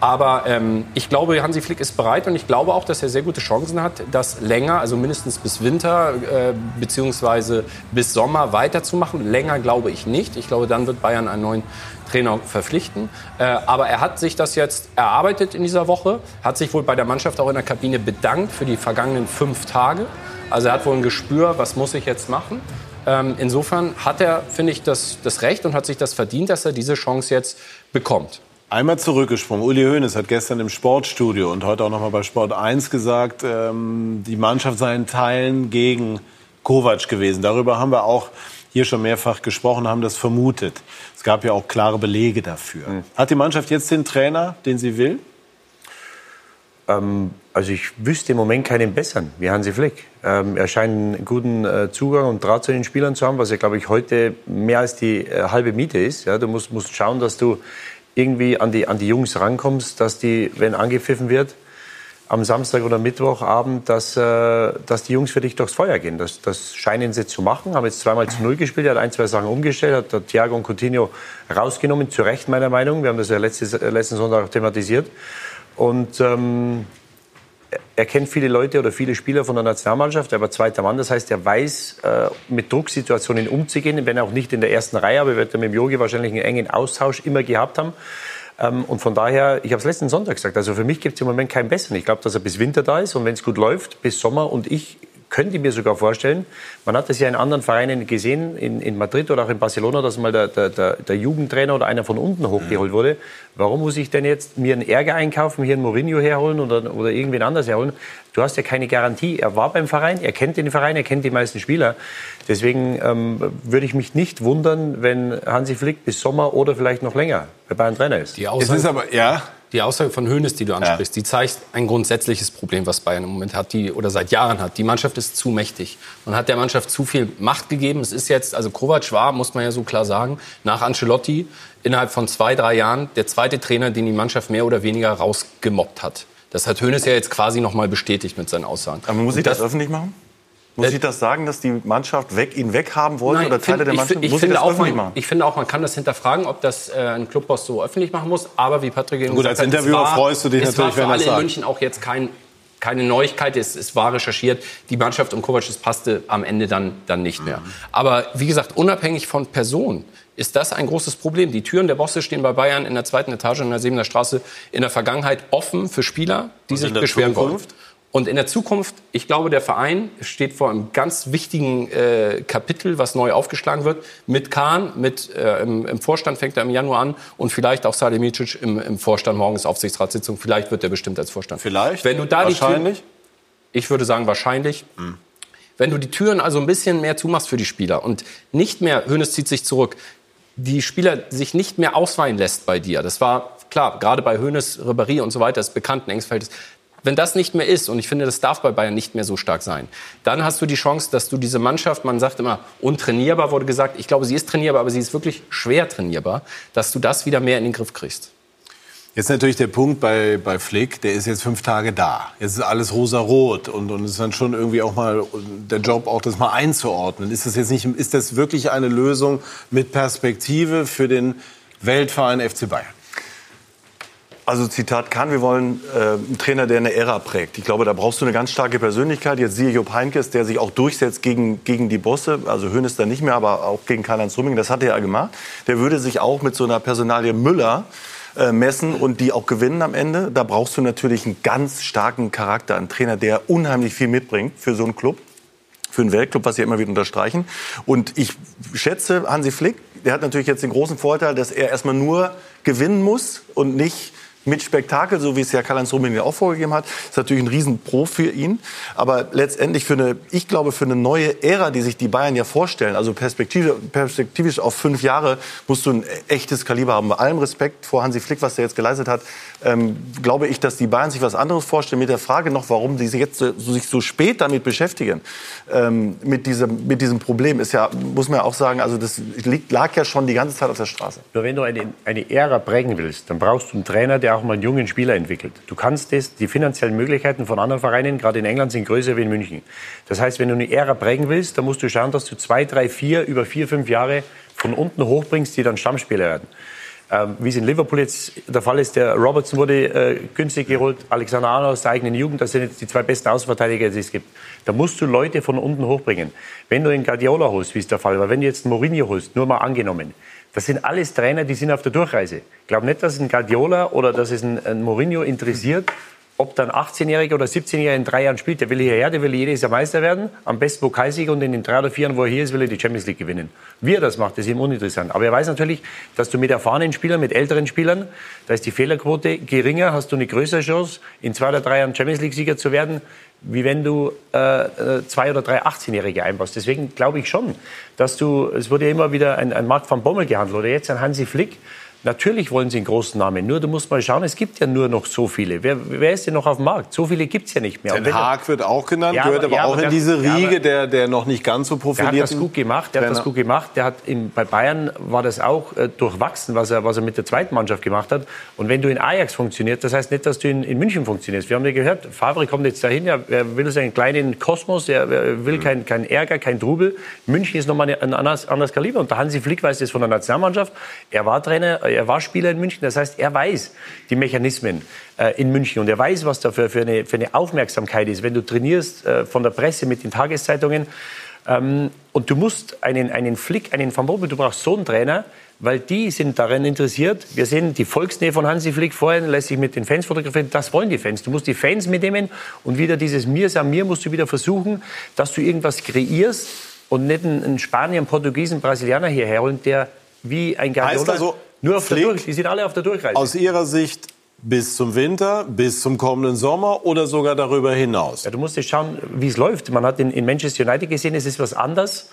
Aber ähm, ich glaube, Hansi Flick ist bereit und ich glaube auch, dass er sehr gute Chancen hat, das länger, also mindestens bis Winter äh, beziehungsweise bis Sommer weiterzumachen. Länger glaube ich nicht. Ich glaube, dann wird Bayern einen neuen Trainer verpflichten. Äh, aber er hat sich das jetzt erarbeitet in dieser Woche, hat sich wohl bei der Mannschaft auch in der Kabine bedankt für die vergangenen fünf Tage. Also er hat wohl ein Gespür, was muss ich jetzt machen. Ähm, insofern hat er, finde ich, das, das Recht und hat sich das verdient, dass er diese Chance jetzt bekommt. Einmal zurückgesprungen. Uli Hoeneß hat gestern im Sportstudio und heute auch noch mal bei Sport 1 gesagt, ähm, die Mannschaft sei in Teilen gegen Kovac gewesen. Darüber haben wir auch hier schon mehrfach gesprochen, haben das vermutet. Es gab ja auch klare Belege dafür. Hat die Mannschaft jetzt den Trainer, den sie will? Ähm, also ich wüsste im Moment keinen besseren wie Hansi Flick. Ähm, er scheint einen guten äh, Zugang und Draht zu den Spielern zu haben, was ja, glaube ich, heute mehr als die äh, halbe Miete ist. Ja, du musst, musst schauen, dass du irgendwie an die, an die Jungs rankommst, dass die, wenn angepfiffen wird, am Samstag oder Mittwochabend, dass, äh, dass die Jungs für dich durchs Feuer gehen. Das, das scheinen sie zu machen. Haben jetzt zweimal zu Null gespielt, hat ein, zwei Sachen umgestellt, hat, hat Thiago und Coutinho rausgenommen, zu Recht meiner Meinung. Wir haben das ja letztes, letzten Sonntag auch thematisiert. Und ähm, er kennt viele Leute oder viele Spieler von der Nationalmannschaft, er war zweiter Mann, das heißt, er weiß, äh, mit Drucksituationen umzugehen, wenn auch nicht in der ersten Reihe, aber er wird mit dem Jogi wahrscheinlich einen engen Austausch immer gehabt haben. Ähm, und von daher, ich habe es letzten Sonntag gesagt, also für mich gibt es im Moment keinen besseren. Ich glaube, dass er bis Winter da ist und wenn es gut läuft, bis Sommer. Und ich könnte mir sogar vorstellen, man hat das ja in anderen Vereinen gesehen, in, in Madrid oder auch in Barcelona, dass mal der, der, der, der Jugendtrainer oder einer von unten hochgeholt wurde. Warum muss ich denn jetzt mir einen Ärger einkaufen, hier einen Mourinho herholen oder, oder irgendwen anders herholen? Du hast ja keine Garantie. Er war beim Verein, er kennt den Verein, er kennt die meisten Spieler. Deswegen ähm, würde ich mich nicht wundern, wenn Hansi Flick bis Sommer oder vielleicht noch länger bei Bayern Trainer ist. Die Aussage, Die Aussage von Hoeneß, die du ansprichst, die zeigt ein grundsätzliches Problem, was Bayern im Moment hat, die oder seit Jahren hat. Die Mannschaft ist zu mächtig. Man hat der Mannschaft zu viel Macht gegeben. Es ist jetzt, also Kovac war, muss man ja so klar sagen, nach Ancelotti innerhalb von zwei, drei Jahren der zweite Trainer, den die Mannschaft mehr oder weniger rausgemobbt hat. Das hat Hoeneß ja jetzt quasi noch mal bestätigt mit seinen Aussagen. Aber muss ich Und das, öffentlich machen? Muss ich das sagen, dass die Mannschaft weg, ihn weghaben wollte Nein, oder Teile find- der ich, Mannschaft? ich, muss finde ich das auch, öffentlich man, machen? ich finde auch, man kann das hinterfragen, ob das äh, ein Clubboss so öffentlich machen muss. Aber wie Patrick eben Gut, gesagt als hat, es Interviewer war, freust du dich es natürlich, war wenn für er alle das in sagt. München auch jetzt kein, keine Neuigkeit. Es, es war recherchiert. Die Mannschaft und Kovac, das passte am Ende dann, dann nicht mehr. Aber wie gesagt, unabhängig von Person ist das ein großes Problem. Die Türen der Bosse stehen bei Bayern in der zweiten Etage in der Sebener Straße in der Vergangenheit offen für Spieler, die Und sich beschweren Zukunft? wollen. Und in der Zukunft, ich glaube, der Verein steht vor einem ganz wichtigen äh, Kapitel, was neu aufgeschlagen wird. Mit Kahn, mit, äh, im, im Vorstand fängt er im Januar an und vielleicht auch Salihamidzic im, im Vorstand morgens Aufsichtsratssitzung. Vielleicht wird er bestimmt als Vorstand. Vielleicht? Wenn du da die Wahrscheinlich? Tür, ich würde sagen wahrscheinlich. Wenn du die Türen also ein bisschen mehr zumachst für die Spieler und nicht mehr, Hönes zieht sich zurück, die Spieler sich nicht mehr ausweihen lässt bei dir. Das war klar, gerade bei Hönes, Ribéry und so weiter, ist bekannt, ein enges Verhältnis. Wenn das nicht mehr ist, und ich finde, das darf bei Bayern nicht mehr so stark sein, dann hast du die Chance, dass du diese Mannschaft, man sagt immer, untrainierbar wurde gesagt, ich glaube, sie ist trainierbar, aber sie ist wirklich schwer trainierbar, dass du das wieder mehr in den Griff kriegst. Jetzt natürlich der Punkt bei, bei Flick, der ist jetzt fünf Tage da. Jetzt ist alles rosa-rot und, und es ist dann schon irgendwie auch mal der Job, auch das mal einzuordnen. Ist das jetzt nicht, ist das wirklich eine Lösung mit Perspektive für den Weltverein FC Bayern? Also Zitat Kahn, wir wollen äh, einen Trainer, der eine Ära prägt. Ich glaube, da brauchst du eine ganz starke Persönlichkeit. Jetzt siehe Jupp Heynckes, der sich auch durchsetzt gegen, gegen die Bosse. Also Hönes da nicht mehr, aber auch gegen Karl-Heinz Rummenigge. Das hat er ja gemacht. Der würde sich auch mit so einer Personalie Müller äh, messen und die auch gewinnen am Ende. Da brauchst du natürlich einen ganz starken Charakter, einen Trainer, der unheimlich viel mitbringt für so einen Club für einen Weltclub, was Sie immer wieder unterstreichen. Und ich schätze Hansi Flick, der hat natürlich jetzt den großen Vorteil, dass er erstmal nur gewinnen muss und nicht mit Spektakel, so wie es ja Karl-Heinz Rummenigge auch vorgegeben hat. Ist natürlich ein Riesenpro für ihn. Aber letztendlich für eine, ich glaube, für eine neue Ära, die sich die Bayern ja vorstellen, also perspektivisch, perspektivisch auf fünf Jahre, musst du ein echtes Kaliber haben. Bei allem Respekt vor Hansi Flick, was er jetzt geleistet hat, ähm, glaube ich, dass die Bayern sich was anderes vorstellen. Mit der Frage noch, warum die sich jetzt so, sich so spät damit beschäftigen, ähm, mit, diesem, mit diesem Problem, ist ja, muss man ja auch sagen, also das liegt, lag ja schon die ganze Zeit auf der Straße. Nur wenn du eine, eine Ära prägen willst, dann brauchst du einen Trainer, der auch mal einen jungen Spieler entwickelt. Du kannst das, die finanziellen Möglichkeiten von anderen Vereinen, gerade in England, sind größer wie in München. Das heißt, wenn du eine Ära prägen willst, dann musst du schauen, dass du zwei, drei, vier, über vier, fünf Jahre von unten hochbringst, die dann Stammspieler werden. Ähm, wie es in Liverpool jetzt der Fall ist, der Robertson wurde äh, günstig geholt, Alexander Arnold aus der eigenen Jugend, das sind jetzt die zwei besten Außenverteidiger, die es gibt. Da musst du Leute von unten hochbringen. Wenn du einen Guardiola holst, wie es der Fall war, wenn du jetzt einen Mourinho holst, nur mal angenommen, das sind alles Trainer, die sind auf der Durchreise. Ich glaube nicht, dass es ein Guardiola oder dass es ein, ein Mourinho interessiert, ob dann 18-Jähriger oder 17-Jähriger in drei Jahren spielt, der will hierher, der will jedes Jahr Meister werden, am besten Pokalsieger und in den drei oder vier Jahren, wo er hier ist, will er die Champions League gewinnen. Wie er das macht, ist ihm uninteressant. Aber er weiß natürlich, dass du mit erfahrenen Spielern, mit älteren Spielern, da ist die Fehlerquote geringer, hast du eine größere Chance, in zwei oder drei Jahren Champions League-Sieger zu werden, wie wenn du äh, äh, zwei oder drei 18-Jährige einbaust. Deswegen glaube ich schon, dass du, es wurde ja immer wieder ein, ein Marc van Bommel gehandelt oder jetzt ein Hansi Flick. Natürlich wollen sie einen großen Namen. Nur du musst mal schauen, es gibt ja nur noch so viele. Wer, wer ist denn noch auf dem Markt? So viele gibt es ja nicht mehr. Den Haag wird auch genannt, Ja, gehört aber, ja, auch in der- diese ja, aber- Riege der, der noch nicht ganz so Der hat das gut gemacht. Der hat das gut gemacht. Der hat in, bei Bayern war das auch äh, durchwachsen, was er, was er mit der zweiten Mannschaft gemacht hat. Und wenn du in Ajax funktionierst, das heißt nicht, dass du in, in München funktionierst. Wir haben ja gehört, Favre kommt jetzt dahin, er, er will seinen kleinen Kosmos, er, er will kein, kein Ärger, kein Trubel. München ist nochmal ein anderes, anderes Kaliber. Und der Hansi Flick weiß das von der Nationalmannschaft. Er war Trainer, er war Spieler in München. Das heißt, er weiß die Mechanismen äh, in München und er weiß, was da für, für, eine, für eine Aufmerksamkeit ist, wenn du trainierst äh, von der Presse mit den Tageszeitungen. Ähm, und du musst einen, einen Flick, einen Van Bommel, du brauchst so einen Trainer, weil die sind daran interessiert. Wir sehen die Volksnähe von Hansi Flick vorhin, lässt sich mit den Fans fotografieren. Das wollen die Fans. Du musst die Fans mitnehmen und wieder dieses Mir san mir musst du wieder versuchen, dass du irgendwas kreierst und nicht einen, Spanier, einen Portugiesen, einen Brasilianer hierher holen, der wie ein Heißt Guardiola also, nur auf der Flick- Durch, die sind alle auf der Durchreise. Aus Ihrer Sicht bis zum Winter, bis zum kommenden Sommer oder sogar darüber hinaus? Ja, du musst jetzt schauen, wie es läuft. Man hat in, in Manchester United gesehen, es ist was anderes,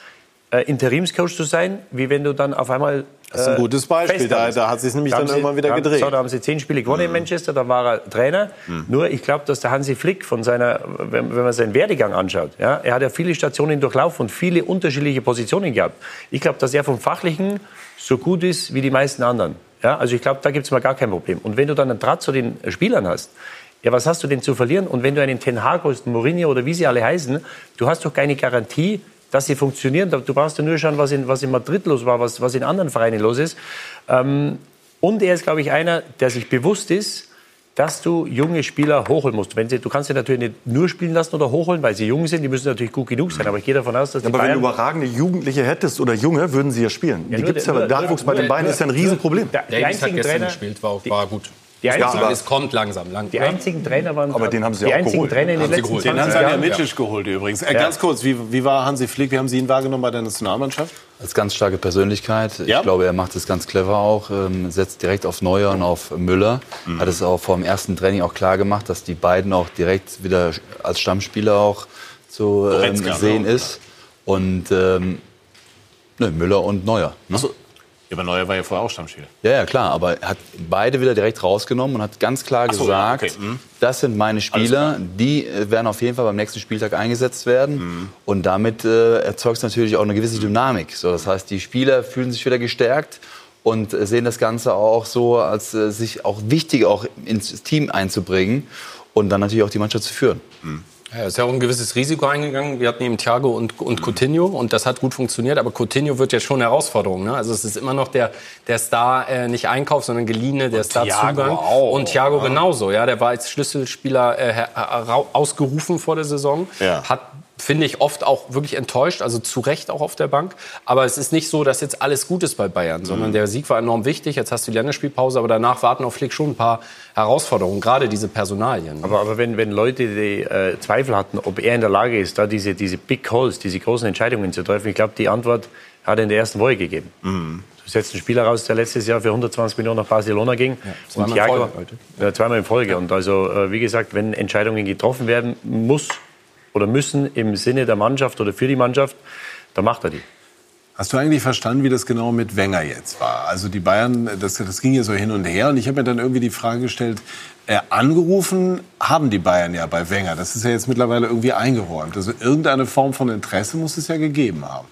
äh, Interimscoach zu sein, wie wenn du dann auf einmal. Das ist ein gutes Beispiel. Da- da hat sich's nämlich haben dann irgendwann wieder da, gedreht. So, da haben sie zehn Spiele gewonnen in Manchester, da war er Trainer. Nur ich glaube, dass der Hansi Flick von seiner, wenn, wenn man seinen Werdegang anschaut, ja, er hat ja viele Stationen durchlaufen und viele unterschiedliche Positionen gehabt. Ich glaube, dass er vom Fachlichen so gut ist wie die meisten anderen. Ja, also ich glaube, da gibt es mal gar kein Problem. Und wenn du dann einen Draht zu den Spielern hast, ja, was hast du denn zu verlieren? Und wenn du einen Ten Hag holst, Mourinho oder wie sie alle heißen, du hast doch keine Garantie, dass sie funktionieren. Du brauchst ja nur schauen, was in, was in Madrid los war, was, was in anderen Vereinen los ist. Ähm, und er ist, glaube ich, einer, der sich bewusst ist, dass du junge Spieler hochholen musst. Wenn sie, du kannst sie natürlich nicht nur spielen lassen oder hochholen, weil sie jung sind. Die müssen natürlich gut genug sein. Aber ich gehe davon aus, dass die Aber wenn du Bayern überragende Jugendliche hättest oder junge, würden sie ja spielen. Ja, die nur- gibt's ja, nur- der Nachwuchs bei nur- den Bayern nur- ist ja ein Riesenproblem. Der- die Davies hat einzigen gestern Trainer, gespielt, war, war gut. Die einzigen, aber es kommt langsam. lang, die einzigen Trainer waren Aber den haben sie die auch einzigen geholt. Trainer in den Haben sie letzten geholt. 20 Den hat Ja, Sanja Jahren. Micic geholt übrigens. Äh, Ja. Ganz kurz, wie, wie war Hansi Flick? Wie haben Sie ihn wahrgenommen bei der Nationalmannschaft? Als ganz starke Persönlichkeit. Ich Ja? glaube, er macht es ganz clever auch. Ähm, setzt direkt auf Neuer und auf Müller. Hat es auch vor dem ersten Training auch klar gemacht, dass die beiden auch direkt wieder als Stammspieler auch zu ähm, sehen ne? ist. Und ähm, ne, Müller und Neuer. Ne? Ja, aber Neuer war ja vorher auch Stammspieler. Ja, ja, klar, aber er hat beide wieder direkt rausgenommen und hat ganz klar so, gesagt, okay, mhm. das sind meine Spieler, die äh, werden auf jeden Fall beim nächsten Spieltag eingesetzt werden. Und damit äh, erzeugt es natürlich auch eine gewisse Dynamik. So, das heißt, die Spieler fühlen sich wieder gestärkt und äh, sehen das Ganze auch so, als äh, sich auch wichtig auch ins Team einzubringen und dann natürlich auch die Mannschaft zu führen. Ja, ist ja auch ein gewisses Risiko eingegangen. Wir hatten eben Thiago und, und Coutinho und das hat gut funktioniert. Aber Coutinho wird ja schon eine Herausforderung. Ne? Also es ist immer noch der, der Star, äh, nicht Einkauf, sondern geliehene, der Star-Zugang. Und Thiago genauso. Ja, der war als Schlüsselspieler äh, herau- ausgerufen vor der Saison. Ja. Hat finde ich oft auch wirklich enttäuscht, also zu Recht auch auf der Bank. Aber es ist nicht so, dass jetzt alles gut ist bei Bayern, sondern der Sieg war enorm wichtig. Jetzt hast du die Länderspielpause, aber danach warten auf Flick schon ein paar Herausforderungen, gerade diese Personalien. Aber, aber wenn, wenn Leute die äh, Zweifel hatten, ob er in der Lage ist, da diese, diese Big Calls, diese großen Entscheidungen zu treffen, ich glaube, die Antwort hat er in der ersten Woche gegeben. Du setzt einen Spieler raus, der letztes Jahr für 120 Millionen nach Barcelona ging. zweimal und in Thiago, Folge, Leute. ja, zweimal in Folge. Und also, äh, wie gesagt, wenn Entscheidungen getroffen werden muss oder müssen im Sinne der Mannschaft oder für die Mannschaft, dann macht er die. Hast du eigentlich verstanden, wie das genau mit Wenger jetzt war? Also die Bayern, das, das ging ja so hin und her. Und ich habe mir dann irgendwie die Frage gestellt, äh, angerufen haben die Bayern ja bei Wenger. Das ist ja jetzt mittlerweile irgendwie eingeräumt. Also irgendeine Form von Interesse muss es ja gegeben haben.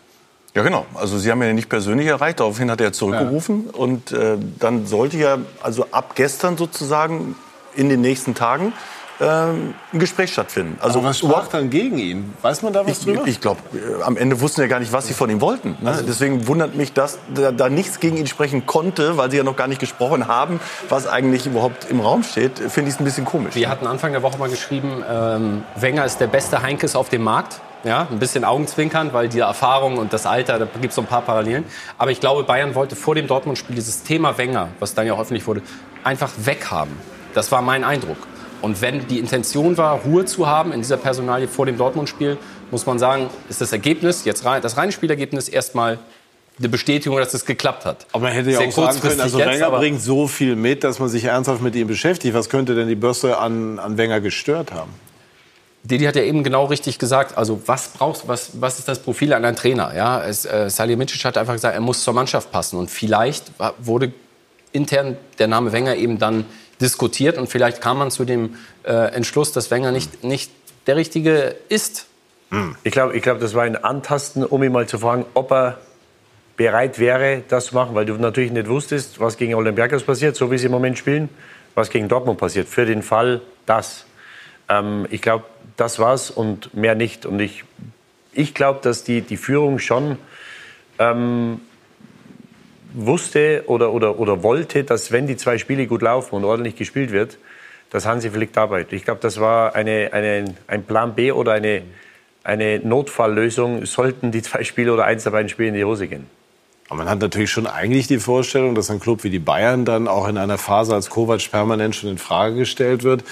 Ja, genau. Also Sie haben ihn nicht persönlich erreicht. Daraufhin hat er zurückgerufen. Und äh, dann sollte ja, also ab gestern sozusagen, in den nächsten Tagen, ähm, ein Gespräch stattfinden. Also Aber was sprach dann gegen ihn? Weiß man da was ich, drüber? ich glaube, am Ende wussten ja gar nicht, was sie von ihm wollten. Ne? Deswegen wundert mich, dass da, da nichts gegen ihn sprechen konnte, weil sie ja noch gar nicht gesprochen haben, was eigentlich überhaupt im Raum steht. Finde ich es ein bisschen komisch. Wir hatten Anfang der Woche mal geschrieben, ähm, Wenger ist der beste Heinkes auf dem Markt. Ja, ein bisschen augenzwinkernd, weil die Erfahrung und das Alter, da gibt es so ein paar Parallelen. Aber ich glaube, Bayern wollte vor dem Dortmund-Spiel dieses Thema Wenger, was dann ja auch öffentlich wurde, einfach weghaben. Das war mein Eindruck. Und wenn die Intention war, Ruhe zu haben in dieser Personalie vor dem Dortmund-Spiel, muss man sagen, ist das Ergebnis, jetzt rein, das reine Spielergebnis erstmal eine Bestätigung, dass es geklappt hat. Aber man hätte ja Sehr auch sagen können, also jetzt, Wenger bringt so viel mit, dass man sich ernsthaft mit ihm beschäftigt. Was könnte denn die Börse an, an Wenger gestört haben? Didi hat ja eben genau richtig gesagt, also was brauchst, was, was ist das Profil an einem Trainer? Ja, es, äh, Salihamidzic hat einfach gesagt, er muss zur Mannschaft passen und vielleicht wurde intern der Name Wenger eben dann diskutiert und vielleicht kam man zu dem äh, Entschluss, dass Wenger nicht, nicht der Richtige ist. Ich glaube, ich glaub, das war ein Antasten, um ihn mal zu fragen, ob er bereit wäre, das zu machen, weil du natürlich nicht wusstest, was gegen Olympiakos passiert, so wie sie im Moment spielen, was gegen Dortmund passiert, für den Fall das. Ähm, ich glaube, das war's und mehr nicht. Und ich, ich glaube, dass die, die Führung schon ähm, wusste oder, oder, oder wollte, dass wenn die zwei Spiele gut laufen und ordentlich gespielt wird, dass Hansi Flick arbeitet. Ich glaube, das war eine, eine, ein Plan B oder eine, eine Notfalllösung, sollten die zwei Spiele oder eins der beiden Spiele in die Hose gehen. Aber man hat natürlich schon eigentlich die Vorstellung, dass ein Club wie die Bayern dann auch in einer Phase, als Kovac permanent schon in Frage gestellt wird,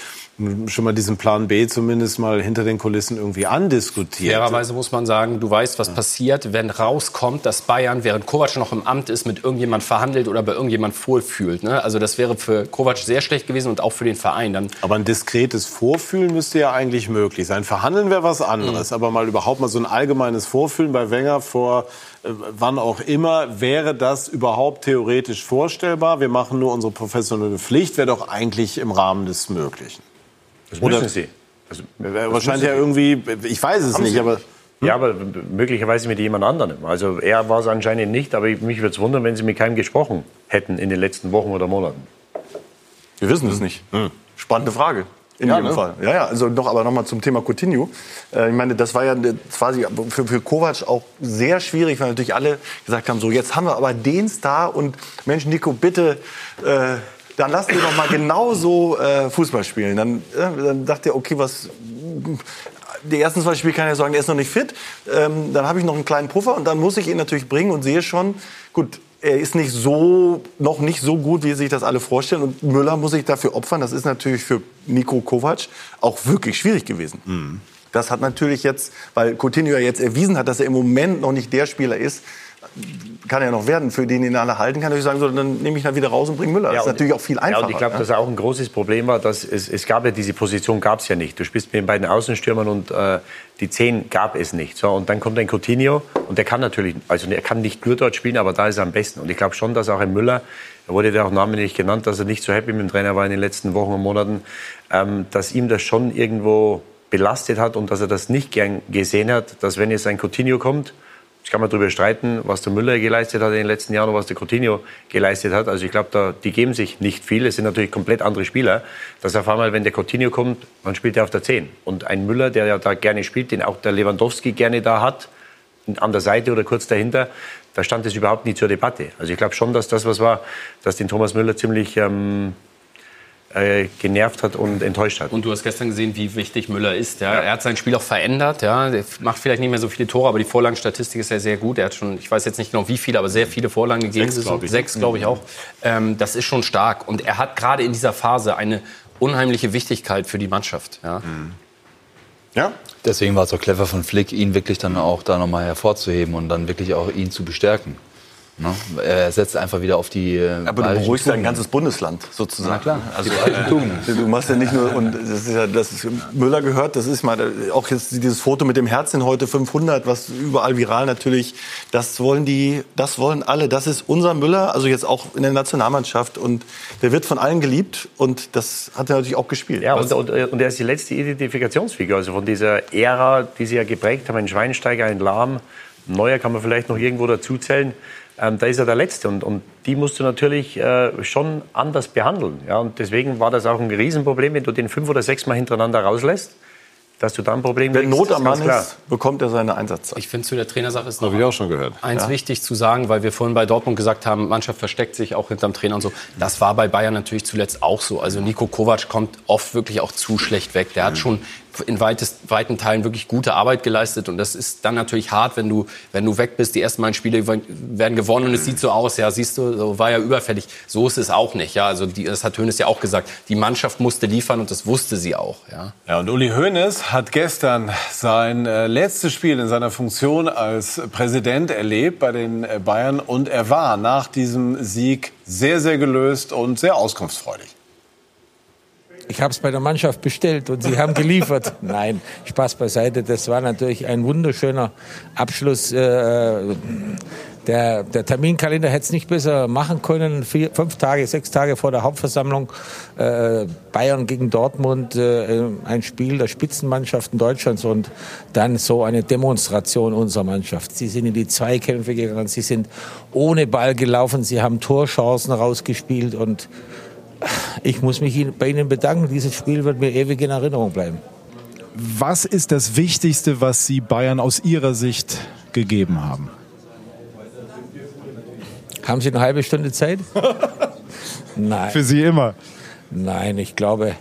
schon mal diesen Plan B zumindest mal hinter den Kulissen irgendwie andiskutiert. Fairerweise muss man sagen, du weißt, was passiert, wenn rauskommt, dass Bayern, während Kovac noch im Amt ist, mit irgendjemand verhandelt oder bei irgendjemand vorfühlt. Ne? Also das wäre für Kovac sehr schlecht gewesen und auch für den Verein. Dann Aber ein diskretes Vorfühlen müsste ja eigentlich möglich sein. Verhandeln wäre was anderes, aber mal überhaupt mal so ein allgemeines Vorfühlen bei Wenger vor wann auch immer, wäre das überhaupt theoretisch vorstellbar? Wir machen nur unsere professionelle Pflicht, wäre doch eigentlich im Rahmen des Möglichen. Das Oder- müssen sie. Also, Wahrscheinlich ja irgendwie, ich weiß es nicht, sie aber Ja, aber möglicherweise mit jemand anderem. Also er war es anscheinend nicht, aber mich würde es wundern, wenn sie mit keinem gesprochen hätten in den letzten Wochen oder Monaten. Wir wissen es nicht. Spannende Frage. In Ja, jedem ne? Fall. Ja, ja, also noch, aber nochmal zum Thema Coutinho. Äh, ich meine, das war ja quasi für, für Kovac auch sehr schwierig, weil natürlich alle gesagt haben, so jetzt haben wir aber den Star und Mensch, Nico, bitte, äh, dann lass ihn doch mal genauso äh, Fußball spielen. Dann, äh, dann dachte er, okay, was, die ersten zwei Spiele kann ich sagen, er ist noch nicht fit. Ähm, dann habe ich noch einen kleinen Puffer und dann muss ich ihn natürlich bringen und sehe schon, gut, er ist nicht so, noch nicht so gut, wie sich das alle vorstellen. Und Müller muss sich dafür opfern. Das ist natürlich für Nico Kovac auch wirklich schwierig gewesen. Das hat natürlich jetzt, weil Coutinho ja jetzt erwiesen hat, dass er im Moment noch nicht der Spieler ist, kann er noch werden, für den ihn alle halten, kann natürlich sagen, so, dann nehme ich ihn wieder raus und bringe Müller. das ist natürlich auch viel einfacher. Ja, und ich glaube, ne? dass auch ein großes Problem war, dass es, es gab ja diese Position gab es ja nicht. Du spielst mit den beiden Außenstürmern und äh, die Zehn gab es nicht. So, und dann kommt ein Coutinho und der kann natürlich, also er kann nicht nur dort spielen, aber da ist er am besten. Und ich glaube schon, dass auch ein Müller, er wurde ja auch namentlich genannt, dass er nicht so happy mit dem Trainer war in den letzten Wochen und Monaten, ähm, dass ihm das schon irgendwo belastet hat und dass er das nicht gern gesehen hat, dass wenn jetzt ein Coutinho kommt, Jetzt kann man darüber streiten, was der Müller geleistet hat in den letzten Jahren und was der Coutinho geleistet hat. Also ich glaube, da, die geben sich nicht viel. Es sind natürlich komplett andere Spieler. Dass auf einmal, wenn der Coutinho kommt, dann spielt er auf der 10. Und ein Müller, der ja da gerne spielt, den auch der Lewandowski gerne da hat, an der Seite oder kurz dahinter, da stand es überhaupt nie zur Debatte. Also ich glaube schon, dass das was war, dass den Thomas Müller ziemlich ähm, äh, genervt hat und enttäuscht hat. Und du hast gestern gesehen, wie wichtig Müller ist. Ja. Er hat sein Spiel auch verändert. Ja. Er macht vielleicht nicht mehr so viele Tore, aber die Vorlagenstatistik ist ja sehr gut. Er hat schon, ich weiß jetzt nicht genau wie viele, aber sehr viele Vorlagen gegeben. Sechs, glaub ich. Sechs, glaube ich auch. Ähm, das ist schon stark. Und er hat gerade in dieser Phase eine unheimliche Wichtigkeit für die Mannschaft. Ja. Ja. Deswegen war es auch clever von Flick, ihn wirklich dann auch da nochmal hervorzuheben und dann wirklich auch ihn zu bestärken. Ne? Er setzt einfach wieder auf die. äh, Aber du beruhigst ja ein Tugenden. ganzes Bundesland sozusagen. Na klar, Also, Tugenden. du machst ja nicht nur und das ist ja das ist, Müller gehört, das ist mal auch jetzt dieses Foto mit dem Herzen heute 500, was überall viral natürlich, das wollen die, das wollen alle, das ist unser Müller, also jetzt auch in der Nationalmannschaft und der wird von allen geliebt und das hat er natürlich auch gespielt. Ja, und, und, und er ist die letzte Identifikationsfigur, also von dieser Ära, die sie ja geprägt haben, ein Schweinsteiger, ein Lahm, ein Neuer kann man vielleicht noch irgendwo dazuzählen. Ähm, da ist er der Letzte und, und die musst du natürlich äh, schon anders behandeln. Ja? Und deswegen war das auch ein Riesenproblem, wenn du den fünf oder sechs Mal hintereinander rauslässt, dass du da ein Problem Wenn Not am Mann ist, bekommt er seine Einsatzzeit. Ich finde, zu der Trainersache ist noch ich auch schon gehört. Eins Ja. wichtig zu sagen, weil wir vorhin bei Dortmund gesagt haben, Mannschaft versteckt sich auch hinterm Trainer und so. Das war bei Bayern natürlich zuletzt auch so. Also Nico Kovac kommt oft wirklich auch zu schlecht weg. Der hat schon in weitest, weiten Teilen wirklich gute Arbeit geleistet. Und das ist dann natürlich hart, wenn du, wenn du weg bist. Die ersten beiden Spiele werden gewonnen und es sieht so aus, ja, siehst du, so war ja überfällig. So ist es auch nicht. Ja, also die, das hat Hönes ja auch gesagt. Die Mannschaft musste liefern und das wusste sie auch. Ja. Ja, und Uli Hoeneß hat gestern sein äh, letztes Spiel in seiner Funktion als Präsident erlebt bei den äh, Bayern und er war nach diesem Sieg sehr, sehr gelöst und sehr auskunftsfreudig. Ich habe es bei der Mannschaft bestellt und sie haben geliefert. Nein, Spaß beiseite. Das war natürlich ein wunderschöner Abschluss. Äh, der, der Terminkalender hätte es nicht besser machen können. Vier, fünf Tage, sechs Tage vor der Hauptversammlung. Äh, Bayern gegen Dortmund, äh, ein Spiel der Spitzenmannschaften Deutschlands und dann so eine Demonstration unserer Mannschaft. Sie sind in die Zweikämpfe gegangen, sie sind ohne Ball gelaufen, sie haben Torchancen rausgespielt und ich muss mich bei Ihnen bedanken. Dieses Spiel wird mir ewig in Erinnerung bleiben. Was ist das Wichtigste, was Sie Bayern aus Ihrer Sicht gegeben haben? Haben Sie eine halbe Stunde Zeit? Nein. Für Sie immer. Nein, ich glaube,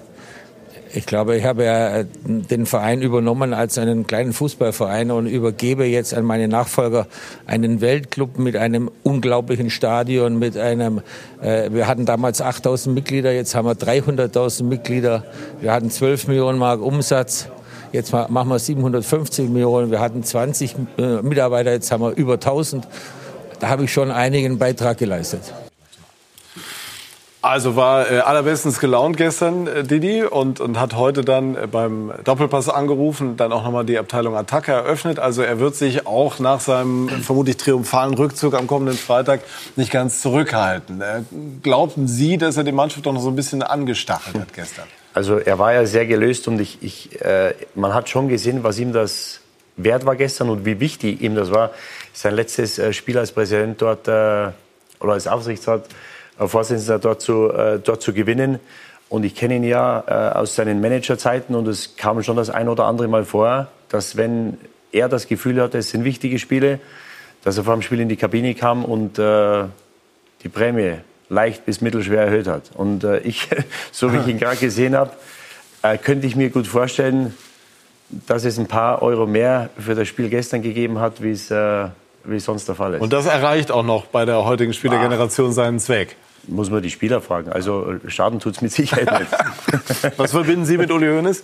ich glaube, ich habe ja den Verein übernommen als einen kleinen Fußballverein und übergebe jetzt an meine Nachfolger einen Weltclub mit einem unglaublichen Stadion, mit einem, äh, wir hatten damals 8000 Mitglieder, jetzt haben wir 300.000 Mitglieder, wir hatten 12 Millionen Mark Umsatz. Jetzt ma- machen wir 750 Millionen. Wir hatten 20 äh, Mitarbeiter, jetzt haben wir über 1000. Da habe ich schon einigen Beitrag geleistet. Also war äh, allerbestens gelaunt gestern äh, Didi und, und hat heute dann äh, beim Doppelpass angerufen, dann auch nochmal die Abteilung Attacke eröffnet. Also er wird sich auch nach seinem vermutlich triumphalen Rückzug am kommenden Freitag nicht ganz zurückhalten. Äh, glaubten Sie, dass er die Mannschaft doch noch so ein bisschen angestachelt hat gestern? Also er war ja sehr gelöst und ich, ich, äh, man hat schon gesehen, was ihm das wert war gestern und wie wichtig ihm das war. Sein letztes äh, Spiel als Präsident dort äh, oder als Aufsichtsrat, äh, Vorsitzender dort zu, äh, dort zu gewinnen. Und ich kenne ihn ja äh, aus seinen Managerzeiten und es kam schon das ein oder andere Mal vor, dass wenn er das Gefühl hatte, es sind wichtige Spiele, dass er vor dem Spiel in die Kabine kam und äh, die Prämie leicht bis mittelschwer erhöht hat. Und äh, ich, so wie ich ihn gerade gesehen habe, äh, könnte ich mir gut vorstellen, dass es ein paar Euro mehr für das Spiel gestern gegeben hat, wie es, äh, wie es sonst der Fall ist. Und das erreicht auch noch bei der heutigen Spielergeneration seinen Zweck. Muss man die Spieler fragen. Also äh, Schaden tut es mit Sicherheit nicht. Was verbinden Sie mit Uli Hoeneß?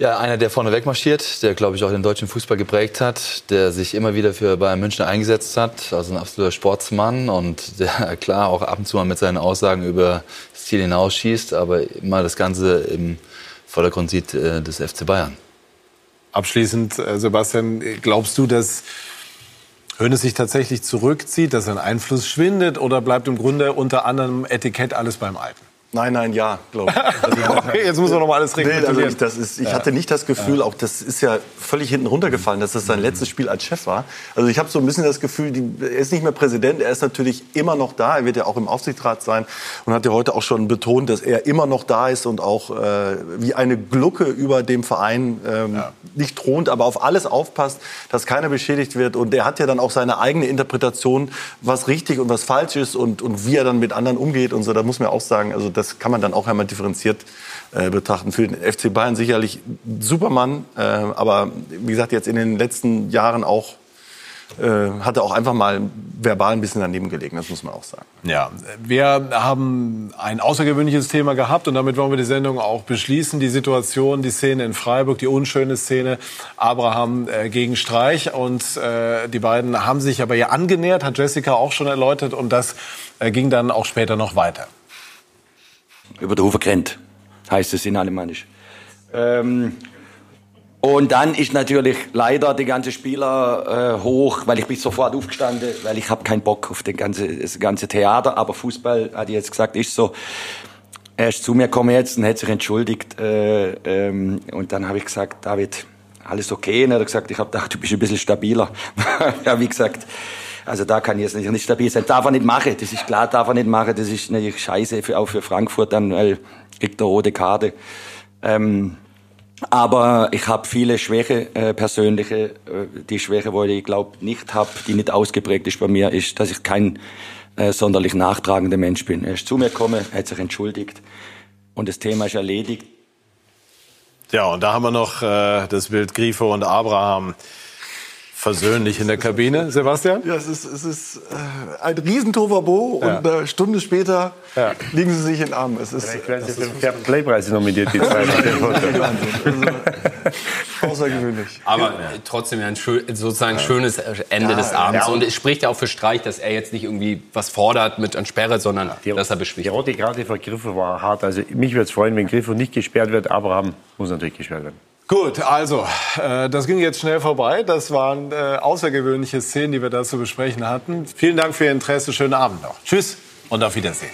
Ja, einer, der vorne wegmarschiert, der, glaube ich, auch den deutschen Fußball geprägt hat, der sich immer wieder für Bayern München eingesetzt hat, also ein absoluter Sportsmann und der, klar, auch ab und zu mal mit seinen Aussagen über das Ziel hinausschießt, aber immer das Ganze im Vordergrund sieht äh, des FC Bayern. Abschließend, äh, Sebastian, glaubst du, dass Hoeneß sich tatsächlich zurückzieht, dass sein Einfluss schwindet oder bleibt im Grunde unter anderem Etikett alles beim Alten? Nein, nein, ja, glaube ich. Okay, jetzt muss man noch mal alles Nee, also rekapitulieren. ich, das ist, ich Ja. hatte nicht das Gefühl, auch das ist ja völlig hinten runtergefallen, dass das sein letztes Spiel als Chef war. Also ich habe so ein bisschen das Gefühl, die, er ist nicht mehr Präsident, er ist natürlich immer noch da, er wird ja auch im Aufsichtsrat sein und hat ja heute auch schon betont, dass er immer noch da ist und auch äh, wie eine Glucke über dem Verein ähm, nicht thront, aber auf alles aufpasst, dass keiner beschädigt wird. Und er hat ja dann auch seine eigene Interpretation, was richtig und was falsch ist und, und wie er dann mit anderen umgeht und so. Da muss man auch sagen, also das kann man dann auch einmal differenziert äh, betrachten. Für den FC Bayern sicherlich Supermann, äh, aber wie gesagt, jetzt in den letzten Jahren auch äh, hat er auch einfach mal verbal ein bisschen daneben gelegen, das muss man auch sagen. Ja, wir haben ein außergewöhnliches Thema gehabt und damit wollen wir die Sendung auch beschließen. Die Situation, die Szene in Freiburg, die unschöne Szene, Abraham äh, gegen Streich und äh, die beiden haben sich aber ja angenähert, hat Jessica auch schon erläutert und das äh, ging dann auch später noch weiter. Über den Hofer gerannt, heißt es in Alemannisch. Ähm, und dann ist natürlich leider die ganze Spieler äh, hoch, weil ich bin sofort aufgestanden, weil ich habe keinen Bock auf den ganze, das ganze Theater. Aber Fußball, hat ich jetzt gesagt, ist so. Er ist zu mir gekommen jetzt und hat sich entschuldigt. Äh, ähm, und dann habe ich gesagt, David, alles okay? Und er hat gesagt, ich habe gedacht, du bist ein bisschen stabiler. ja, wie gesagt, also da kann ich jetzt nicht, nicht stabil sein. Darf er nicht machen, das ist klar, darf er nicht machen. Das ist natürlich scheiße, für, auch für Frankfurt dann, weil kriegt er rote Karte. Ähm, aber ich habe viele Schwäche, äh, persönliche. Äh, die Schwäche, wo ich glaube nicht habe, die nicht ausgeprägt ist bei mir, ist, dass ich kein äh, sonderlich nachtragender Mensch bin. Er ist zu mir gekommen, hat sich entschuldigt und das Thema ist erledigt. Ja, und da haben wir noch äh, das Bild Grifo und Abraham versöhnlich in der Kabine. Sebastian? Ja, es ist, es ist äh, ein Riesentovabo Ja. und eine Stunde später liegen sie sich in den Armen. Es ist, Vielleicht werden sie für den Fair Play-Preis nominiert, die zwei außergewöhnlich. Aber äh, trotzdem ja ein schön, sozusagen ein schönes Ende Ja, des Abends. ja. und es spricht ja auch für Streich, dass er jetzt nicht irgendwie was fordert mit einer Sperre, sondern dass er Die beschwichtigt. rote Karte für Griffo war hart. Also mich würde es freuen, wenn Griffo nicht gesperrt wird. Abraham muss natürlich gesperrt werden. Gut, also, äh, das ging jetzt schnell vorbei. Das waren äh, außergewöhnliche Szenen, die wir da zu besprechen hatten. Vielen Dank für Ihr Interesse. Schönen Abend noch. Tschüss und auf Wiedersehen.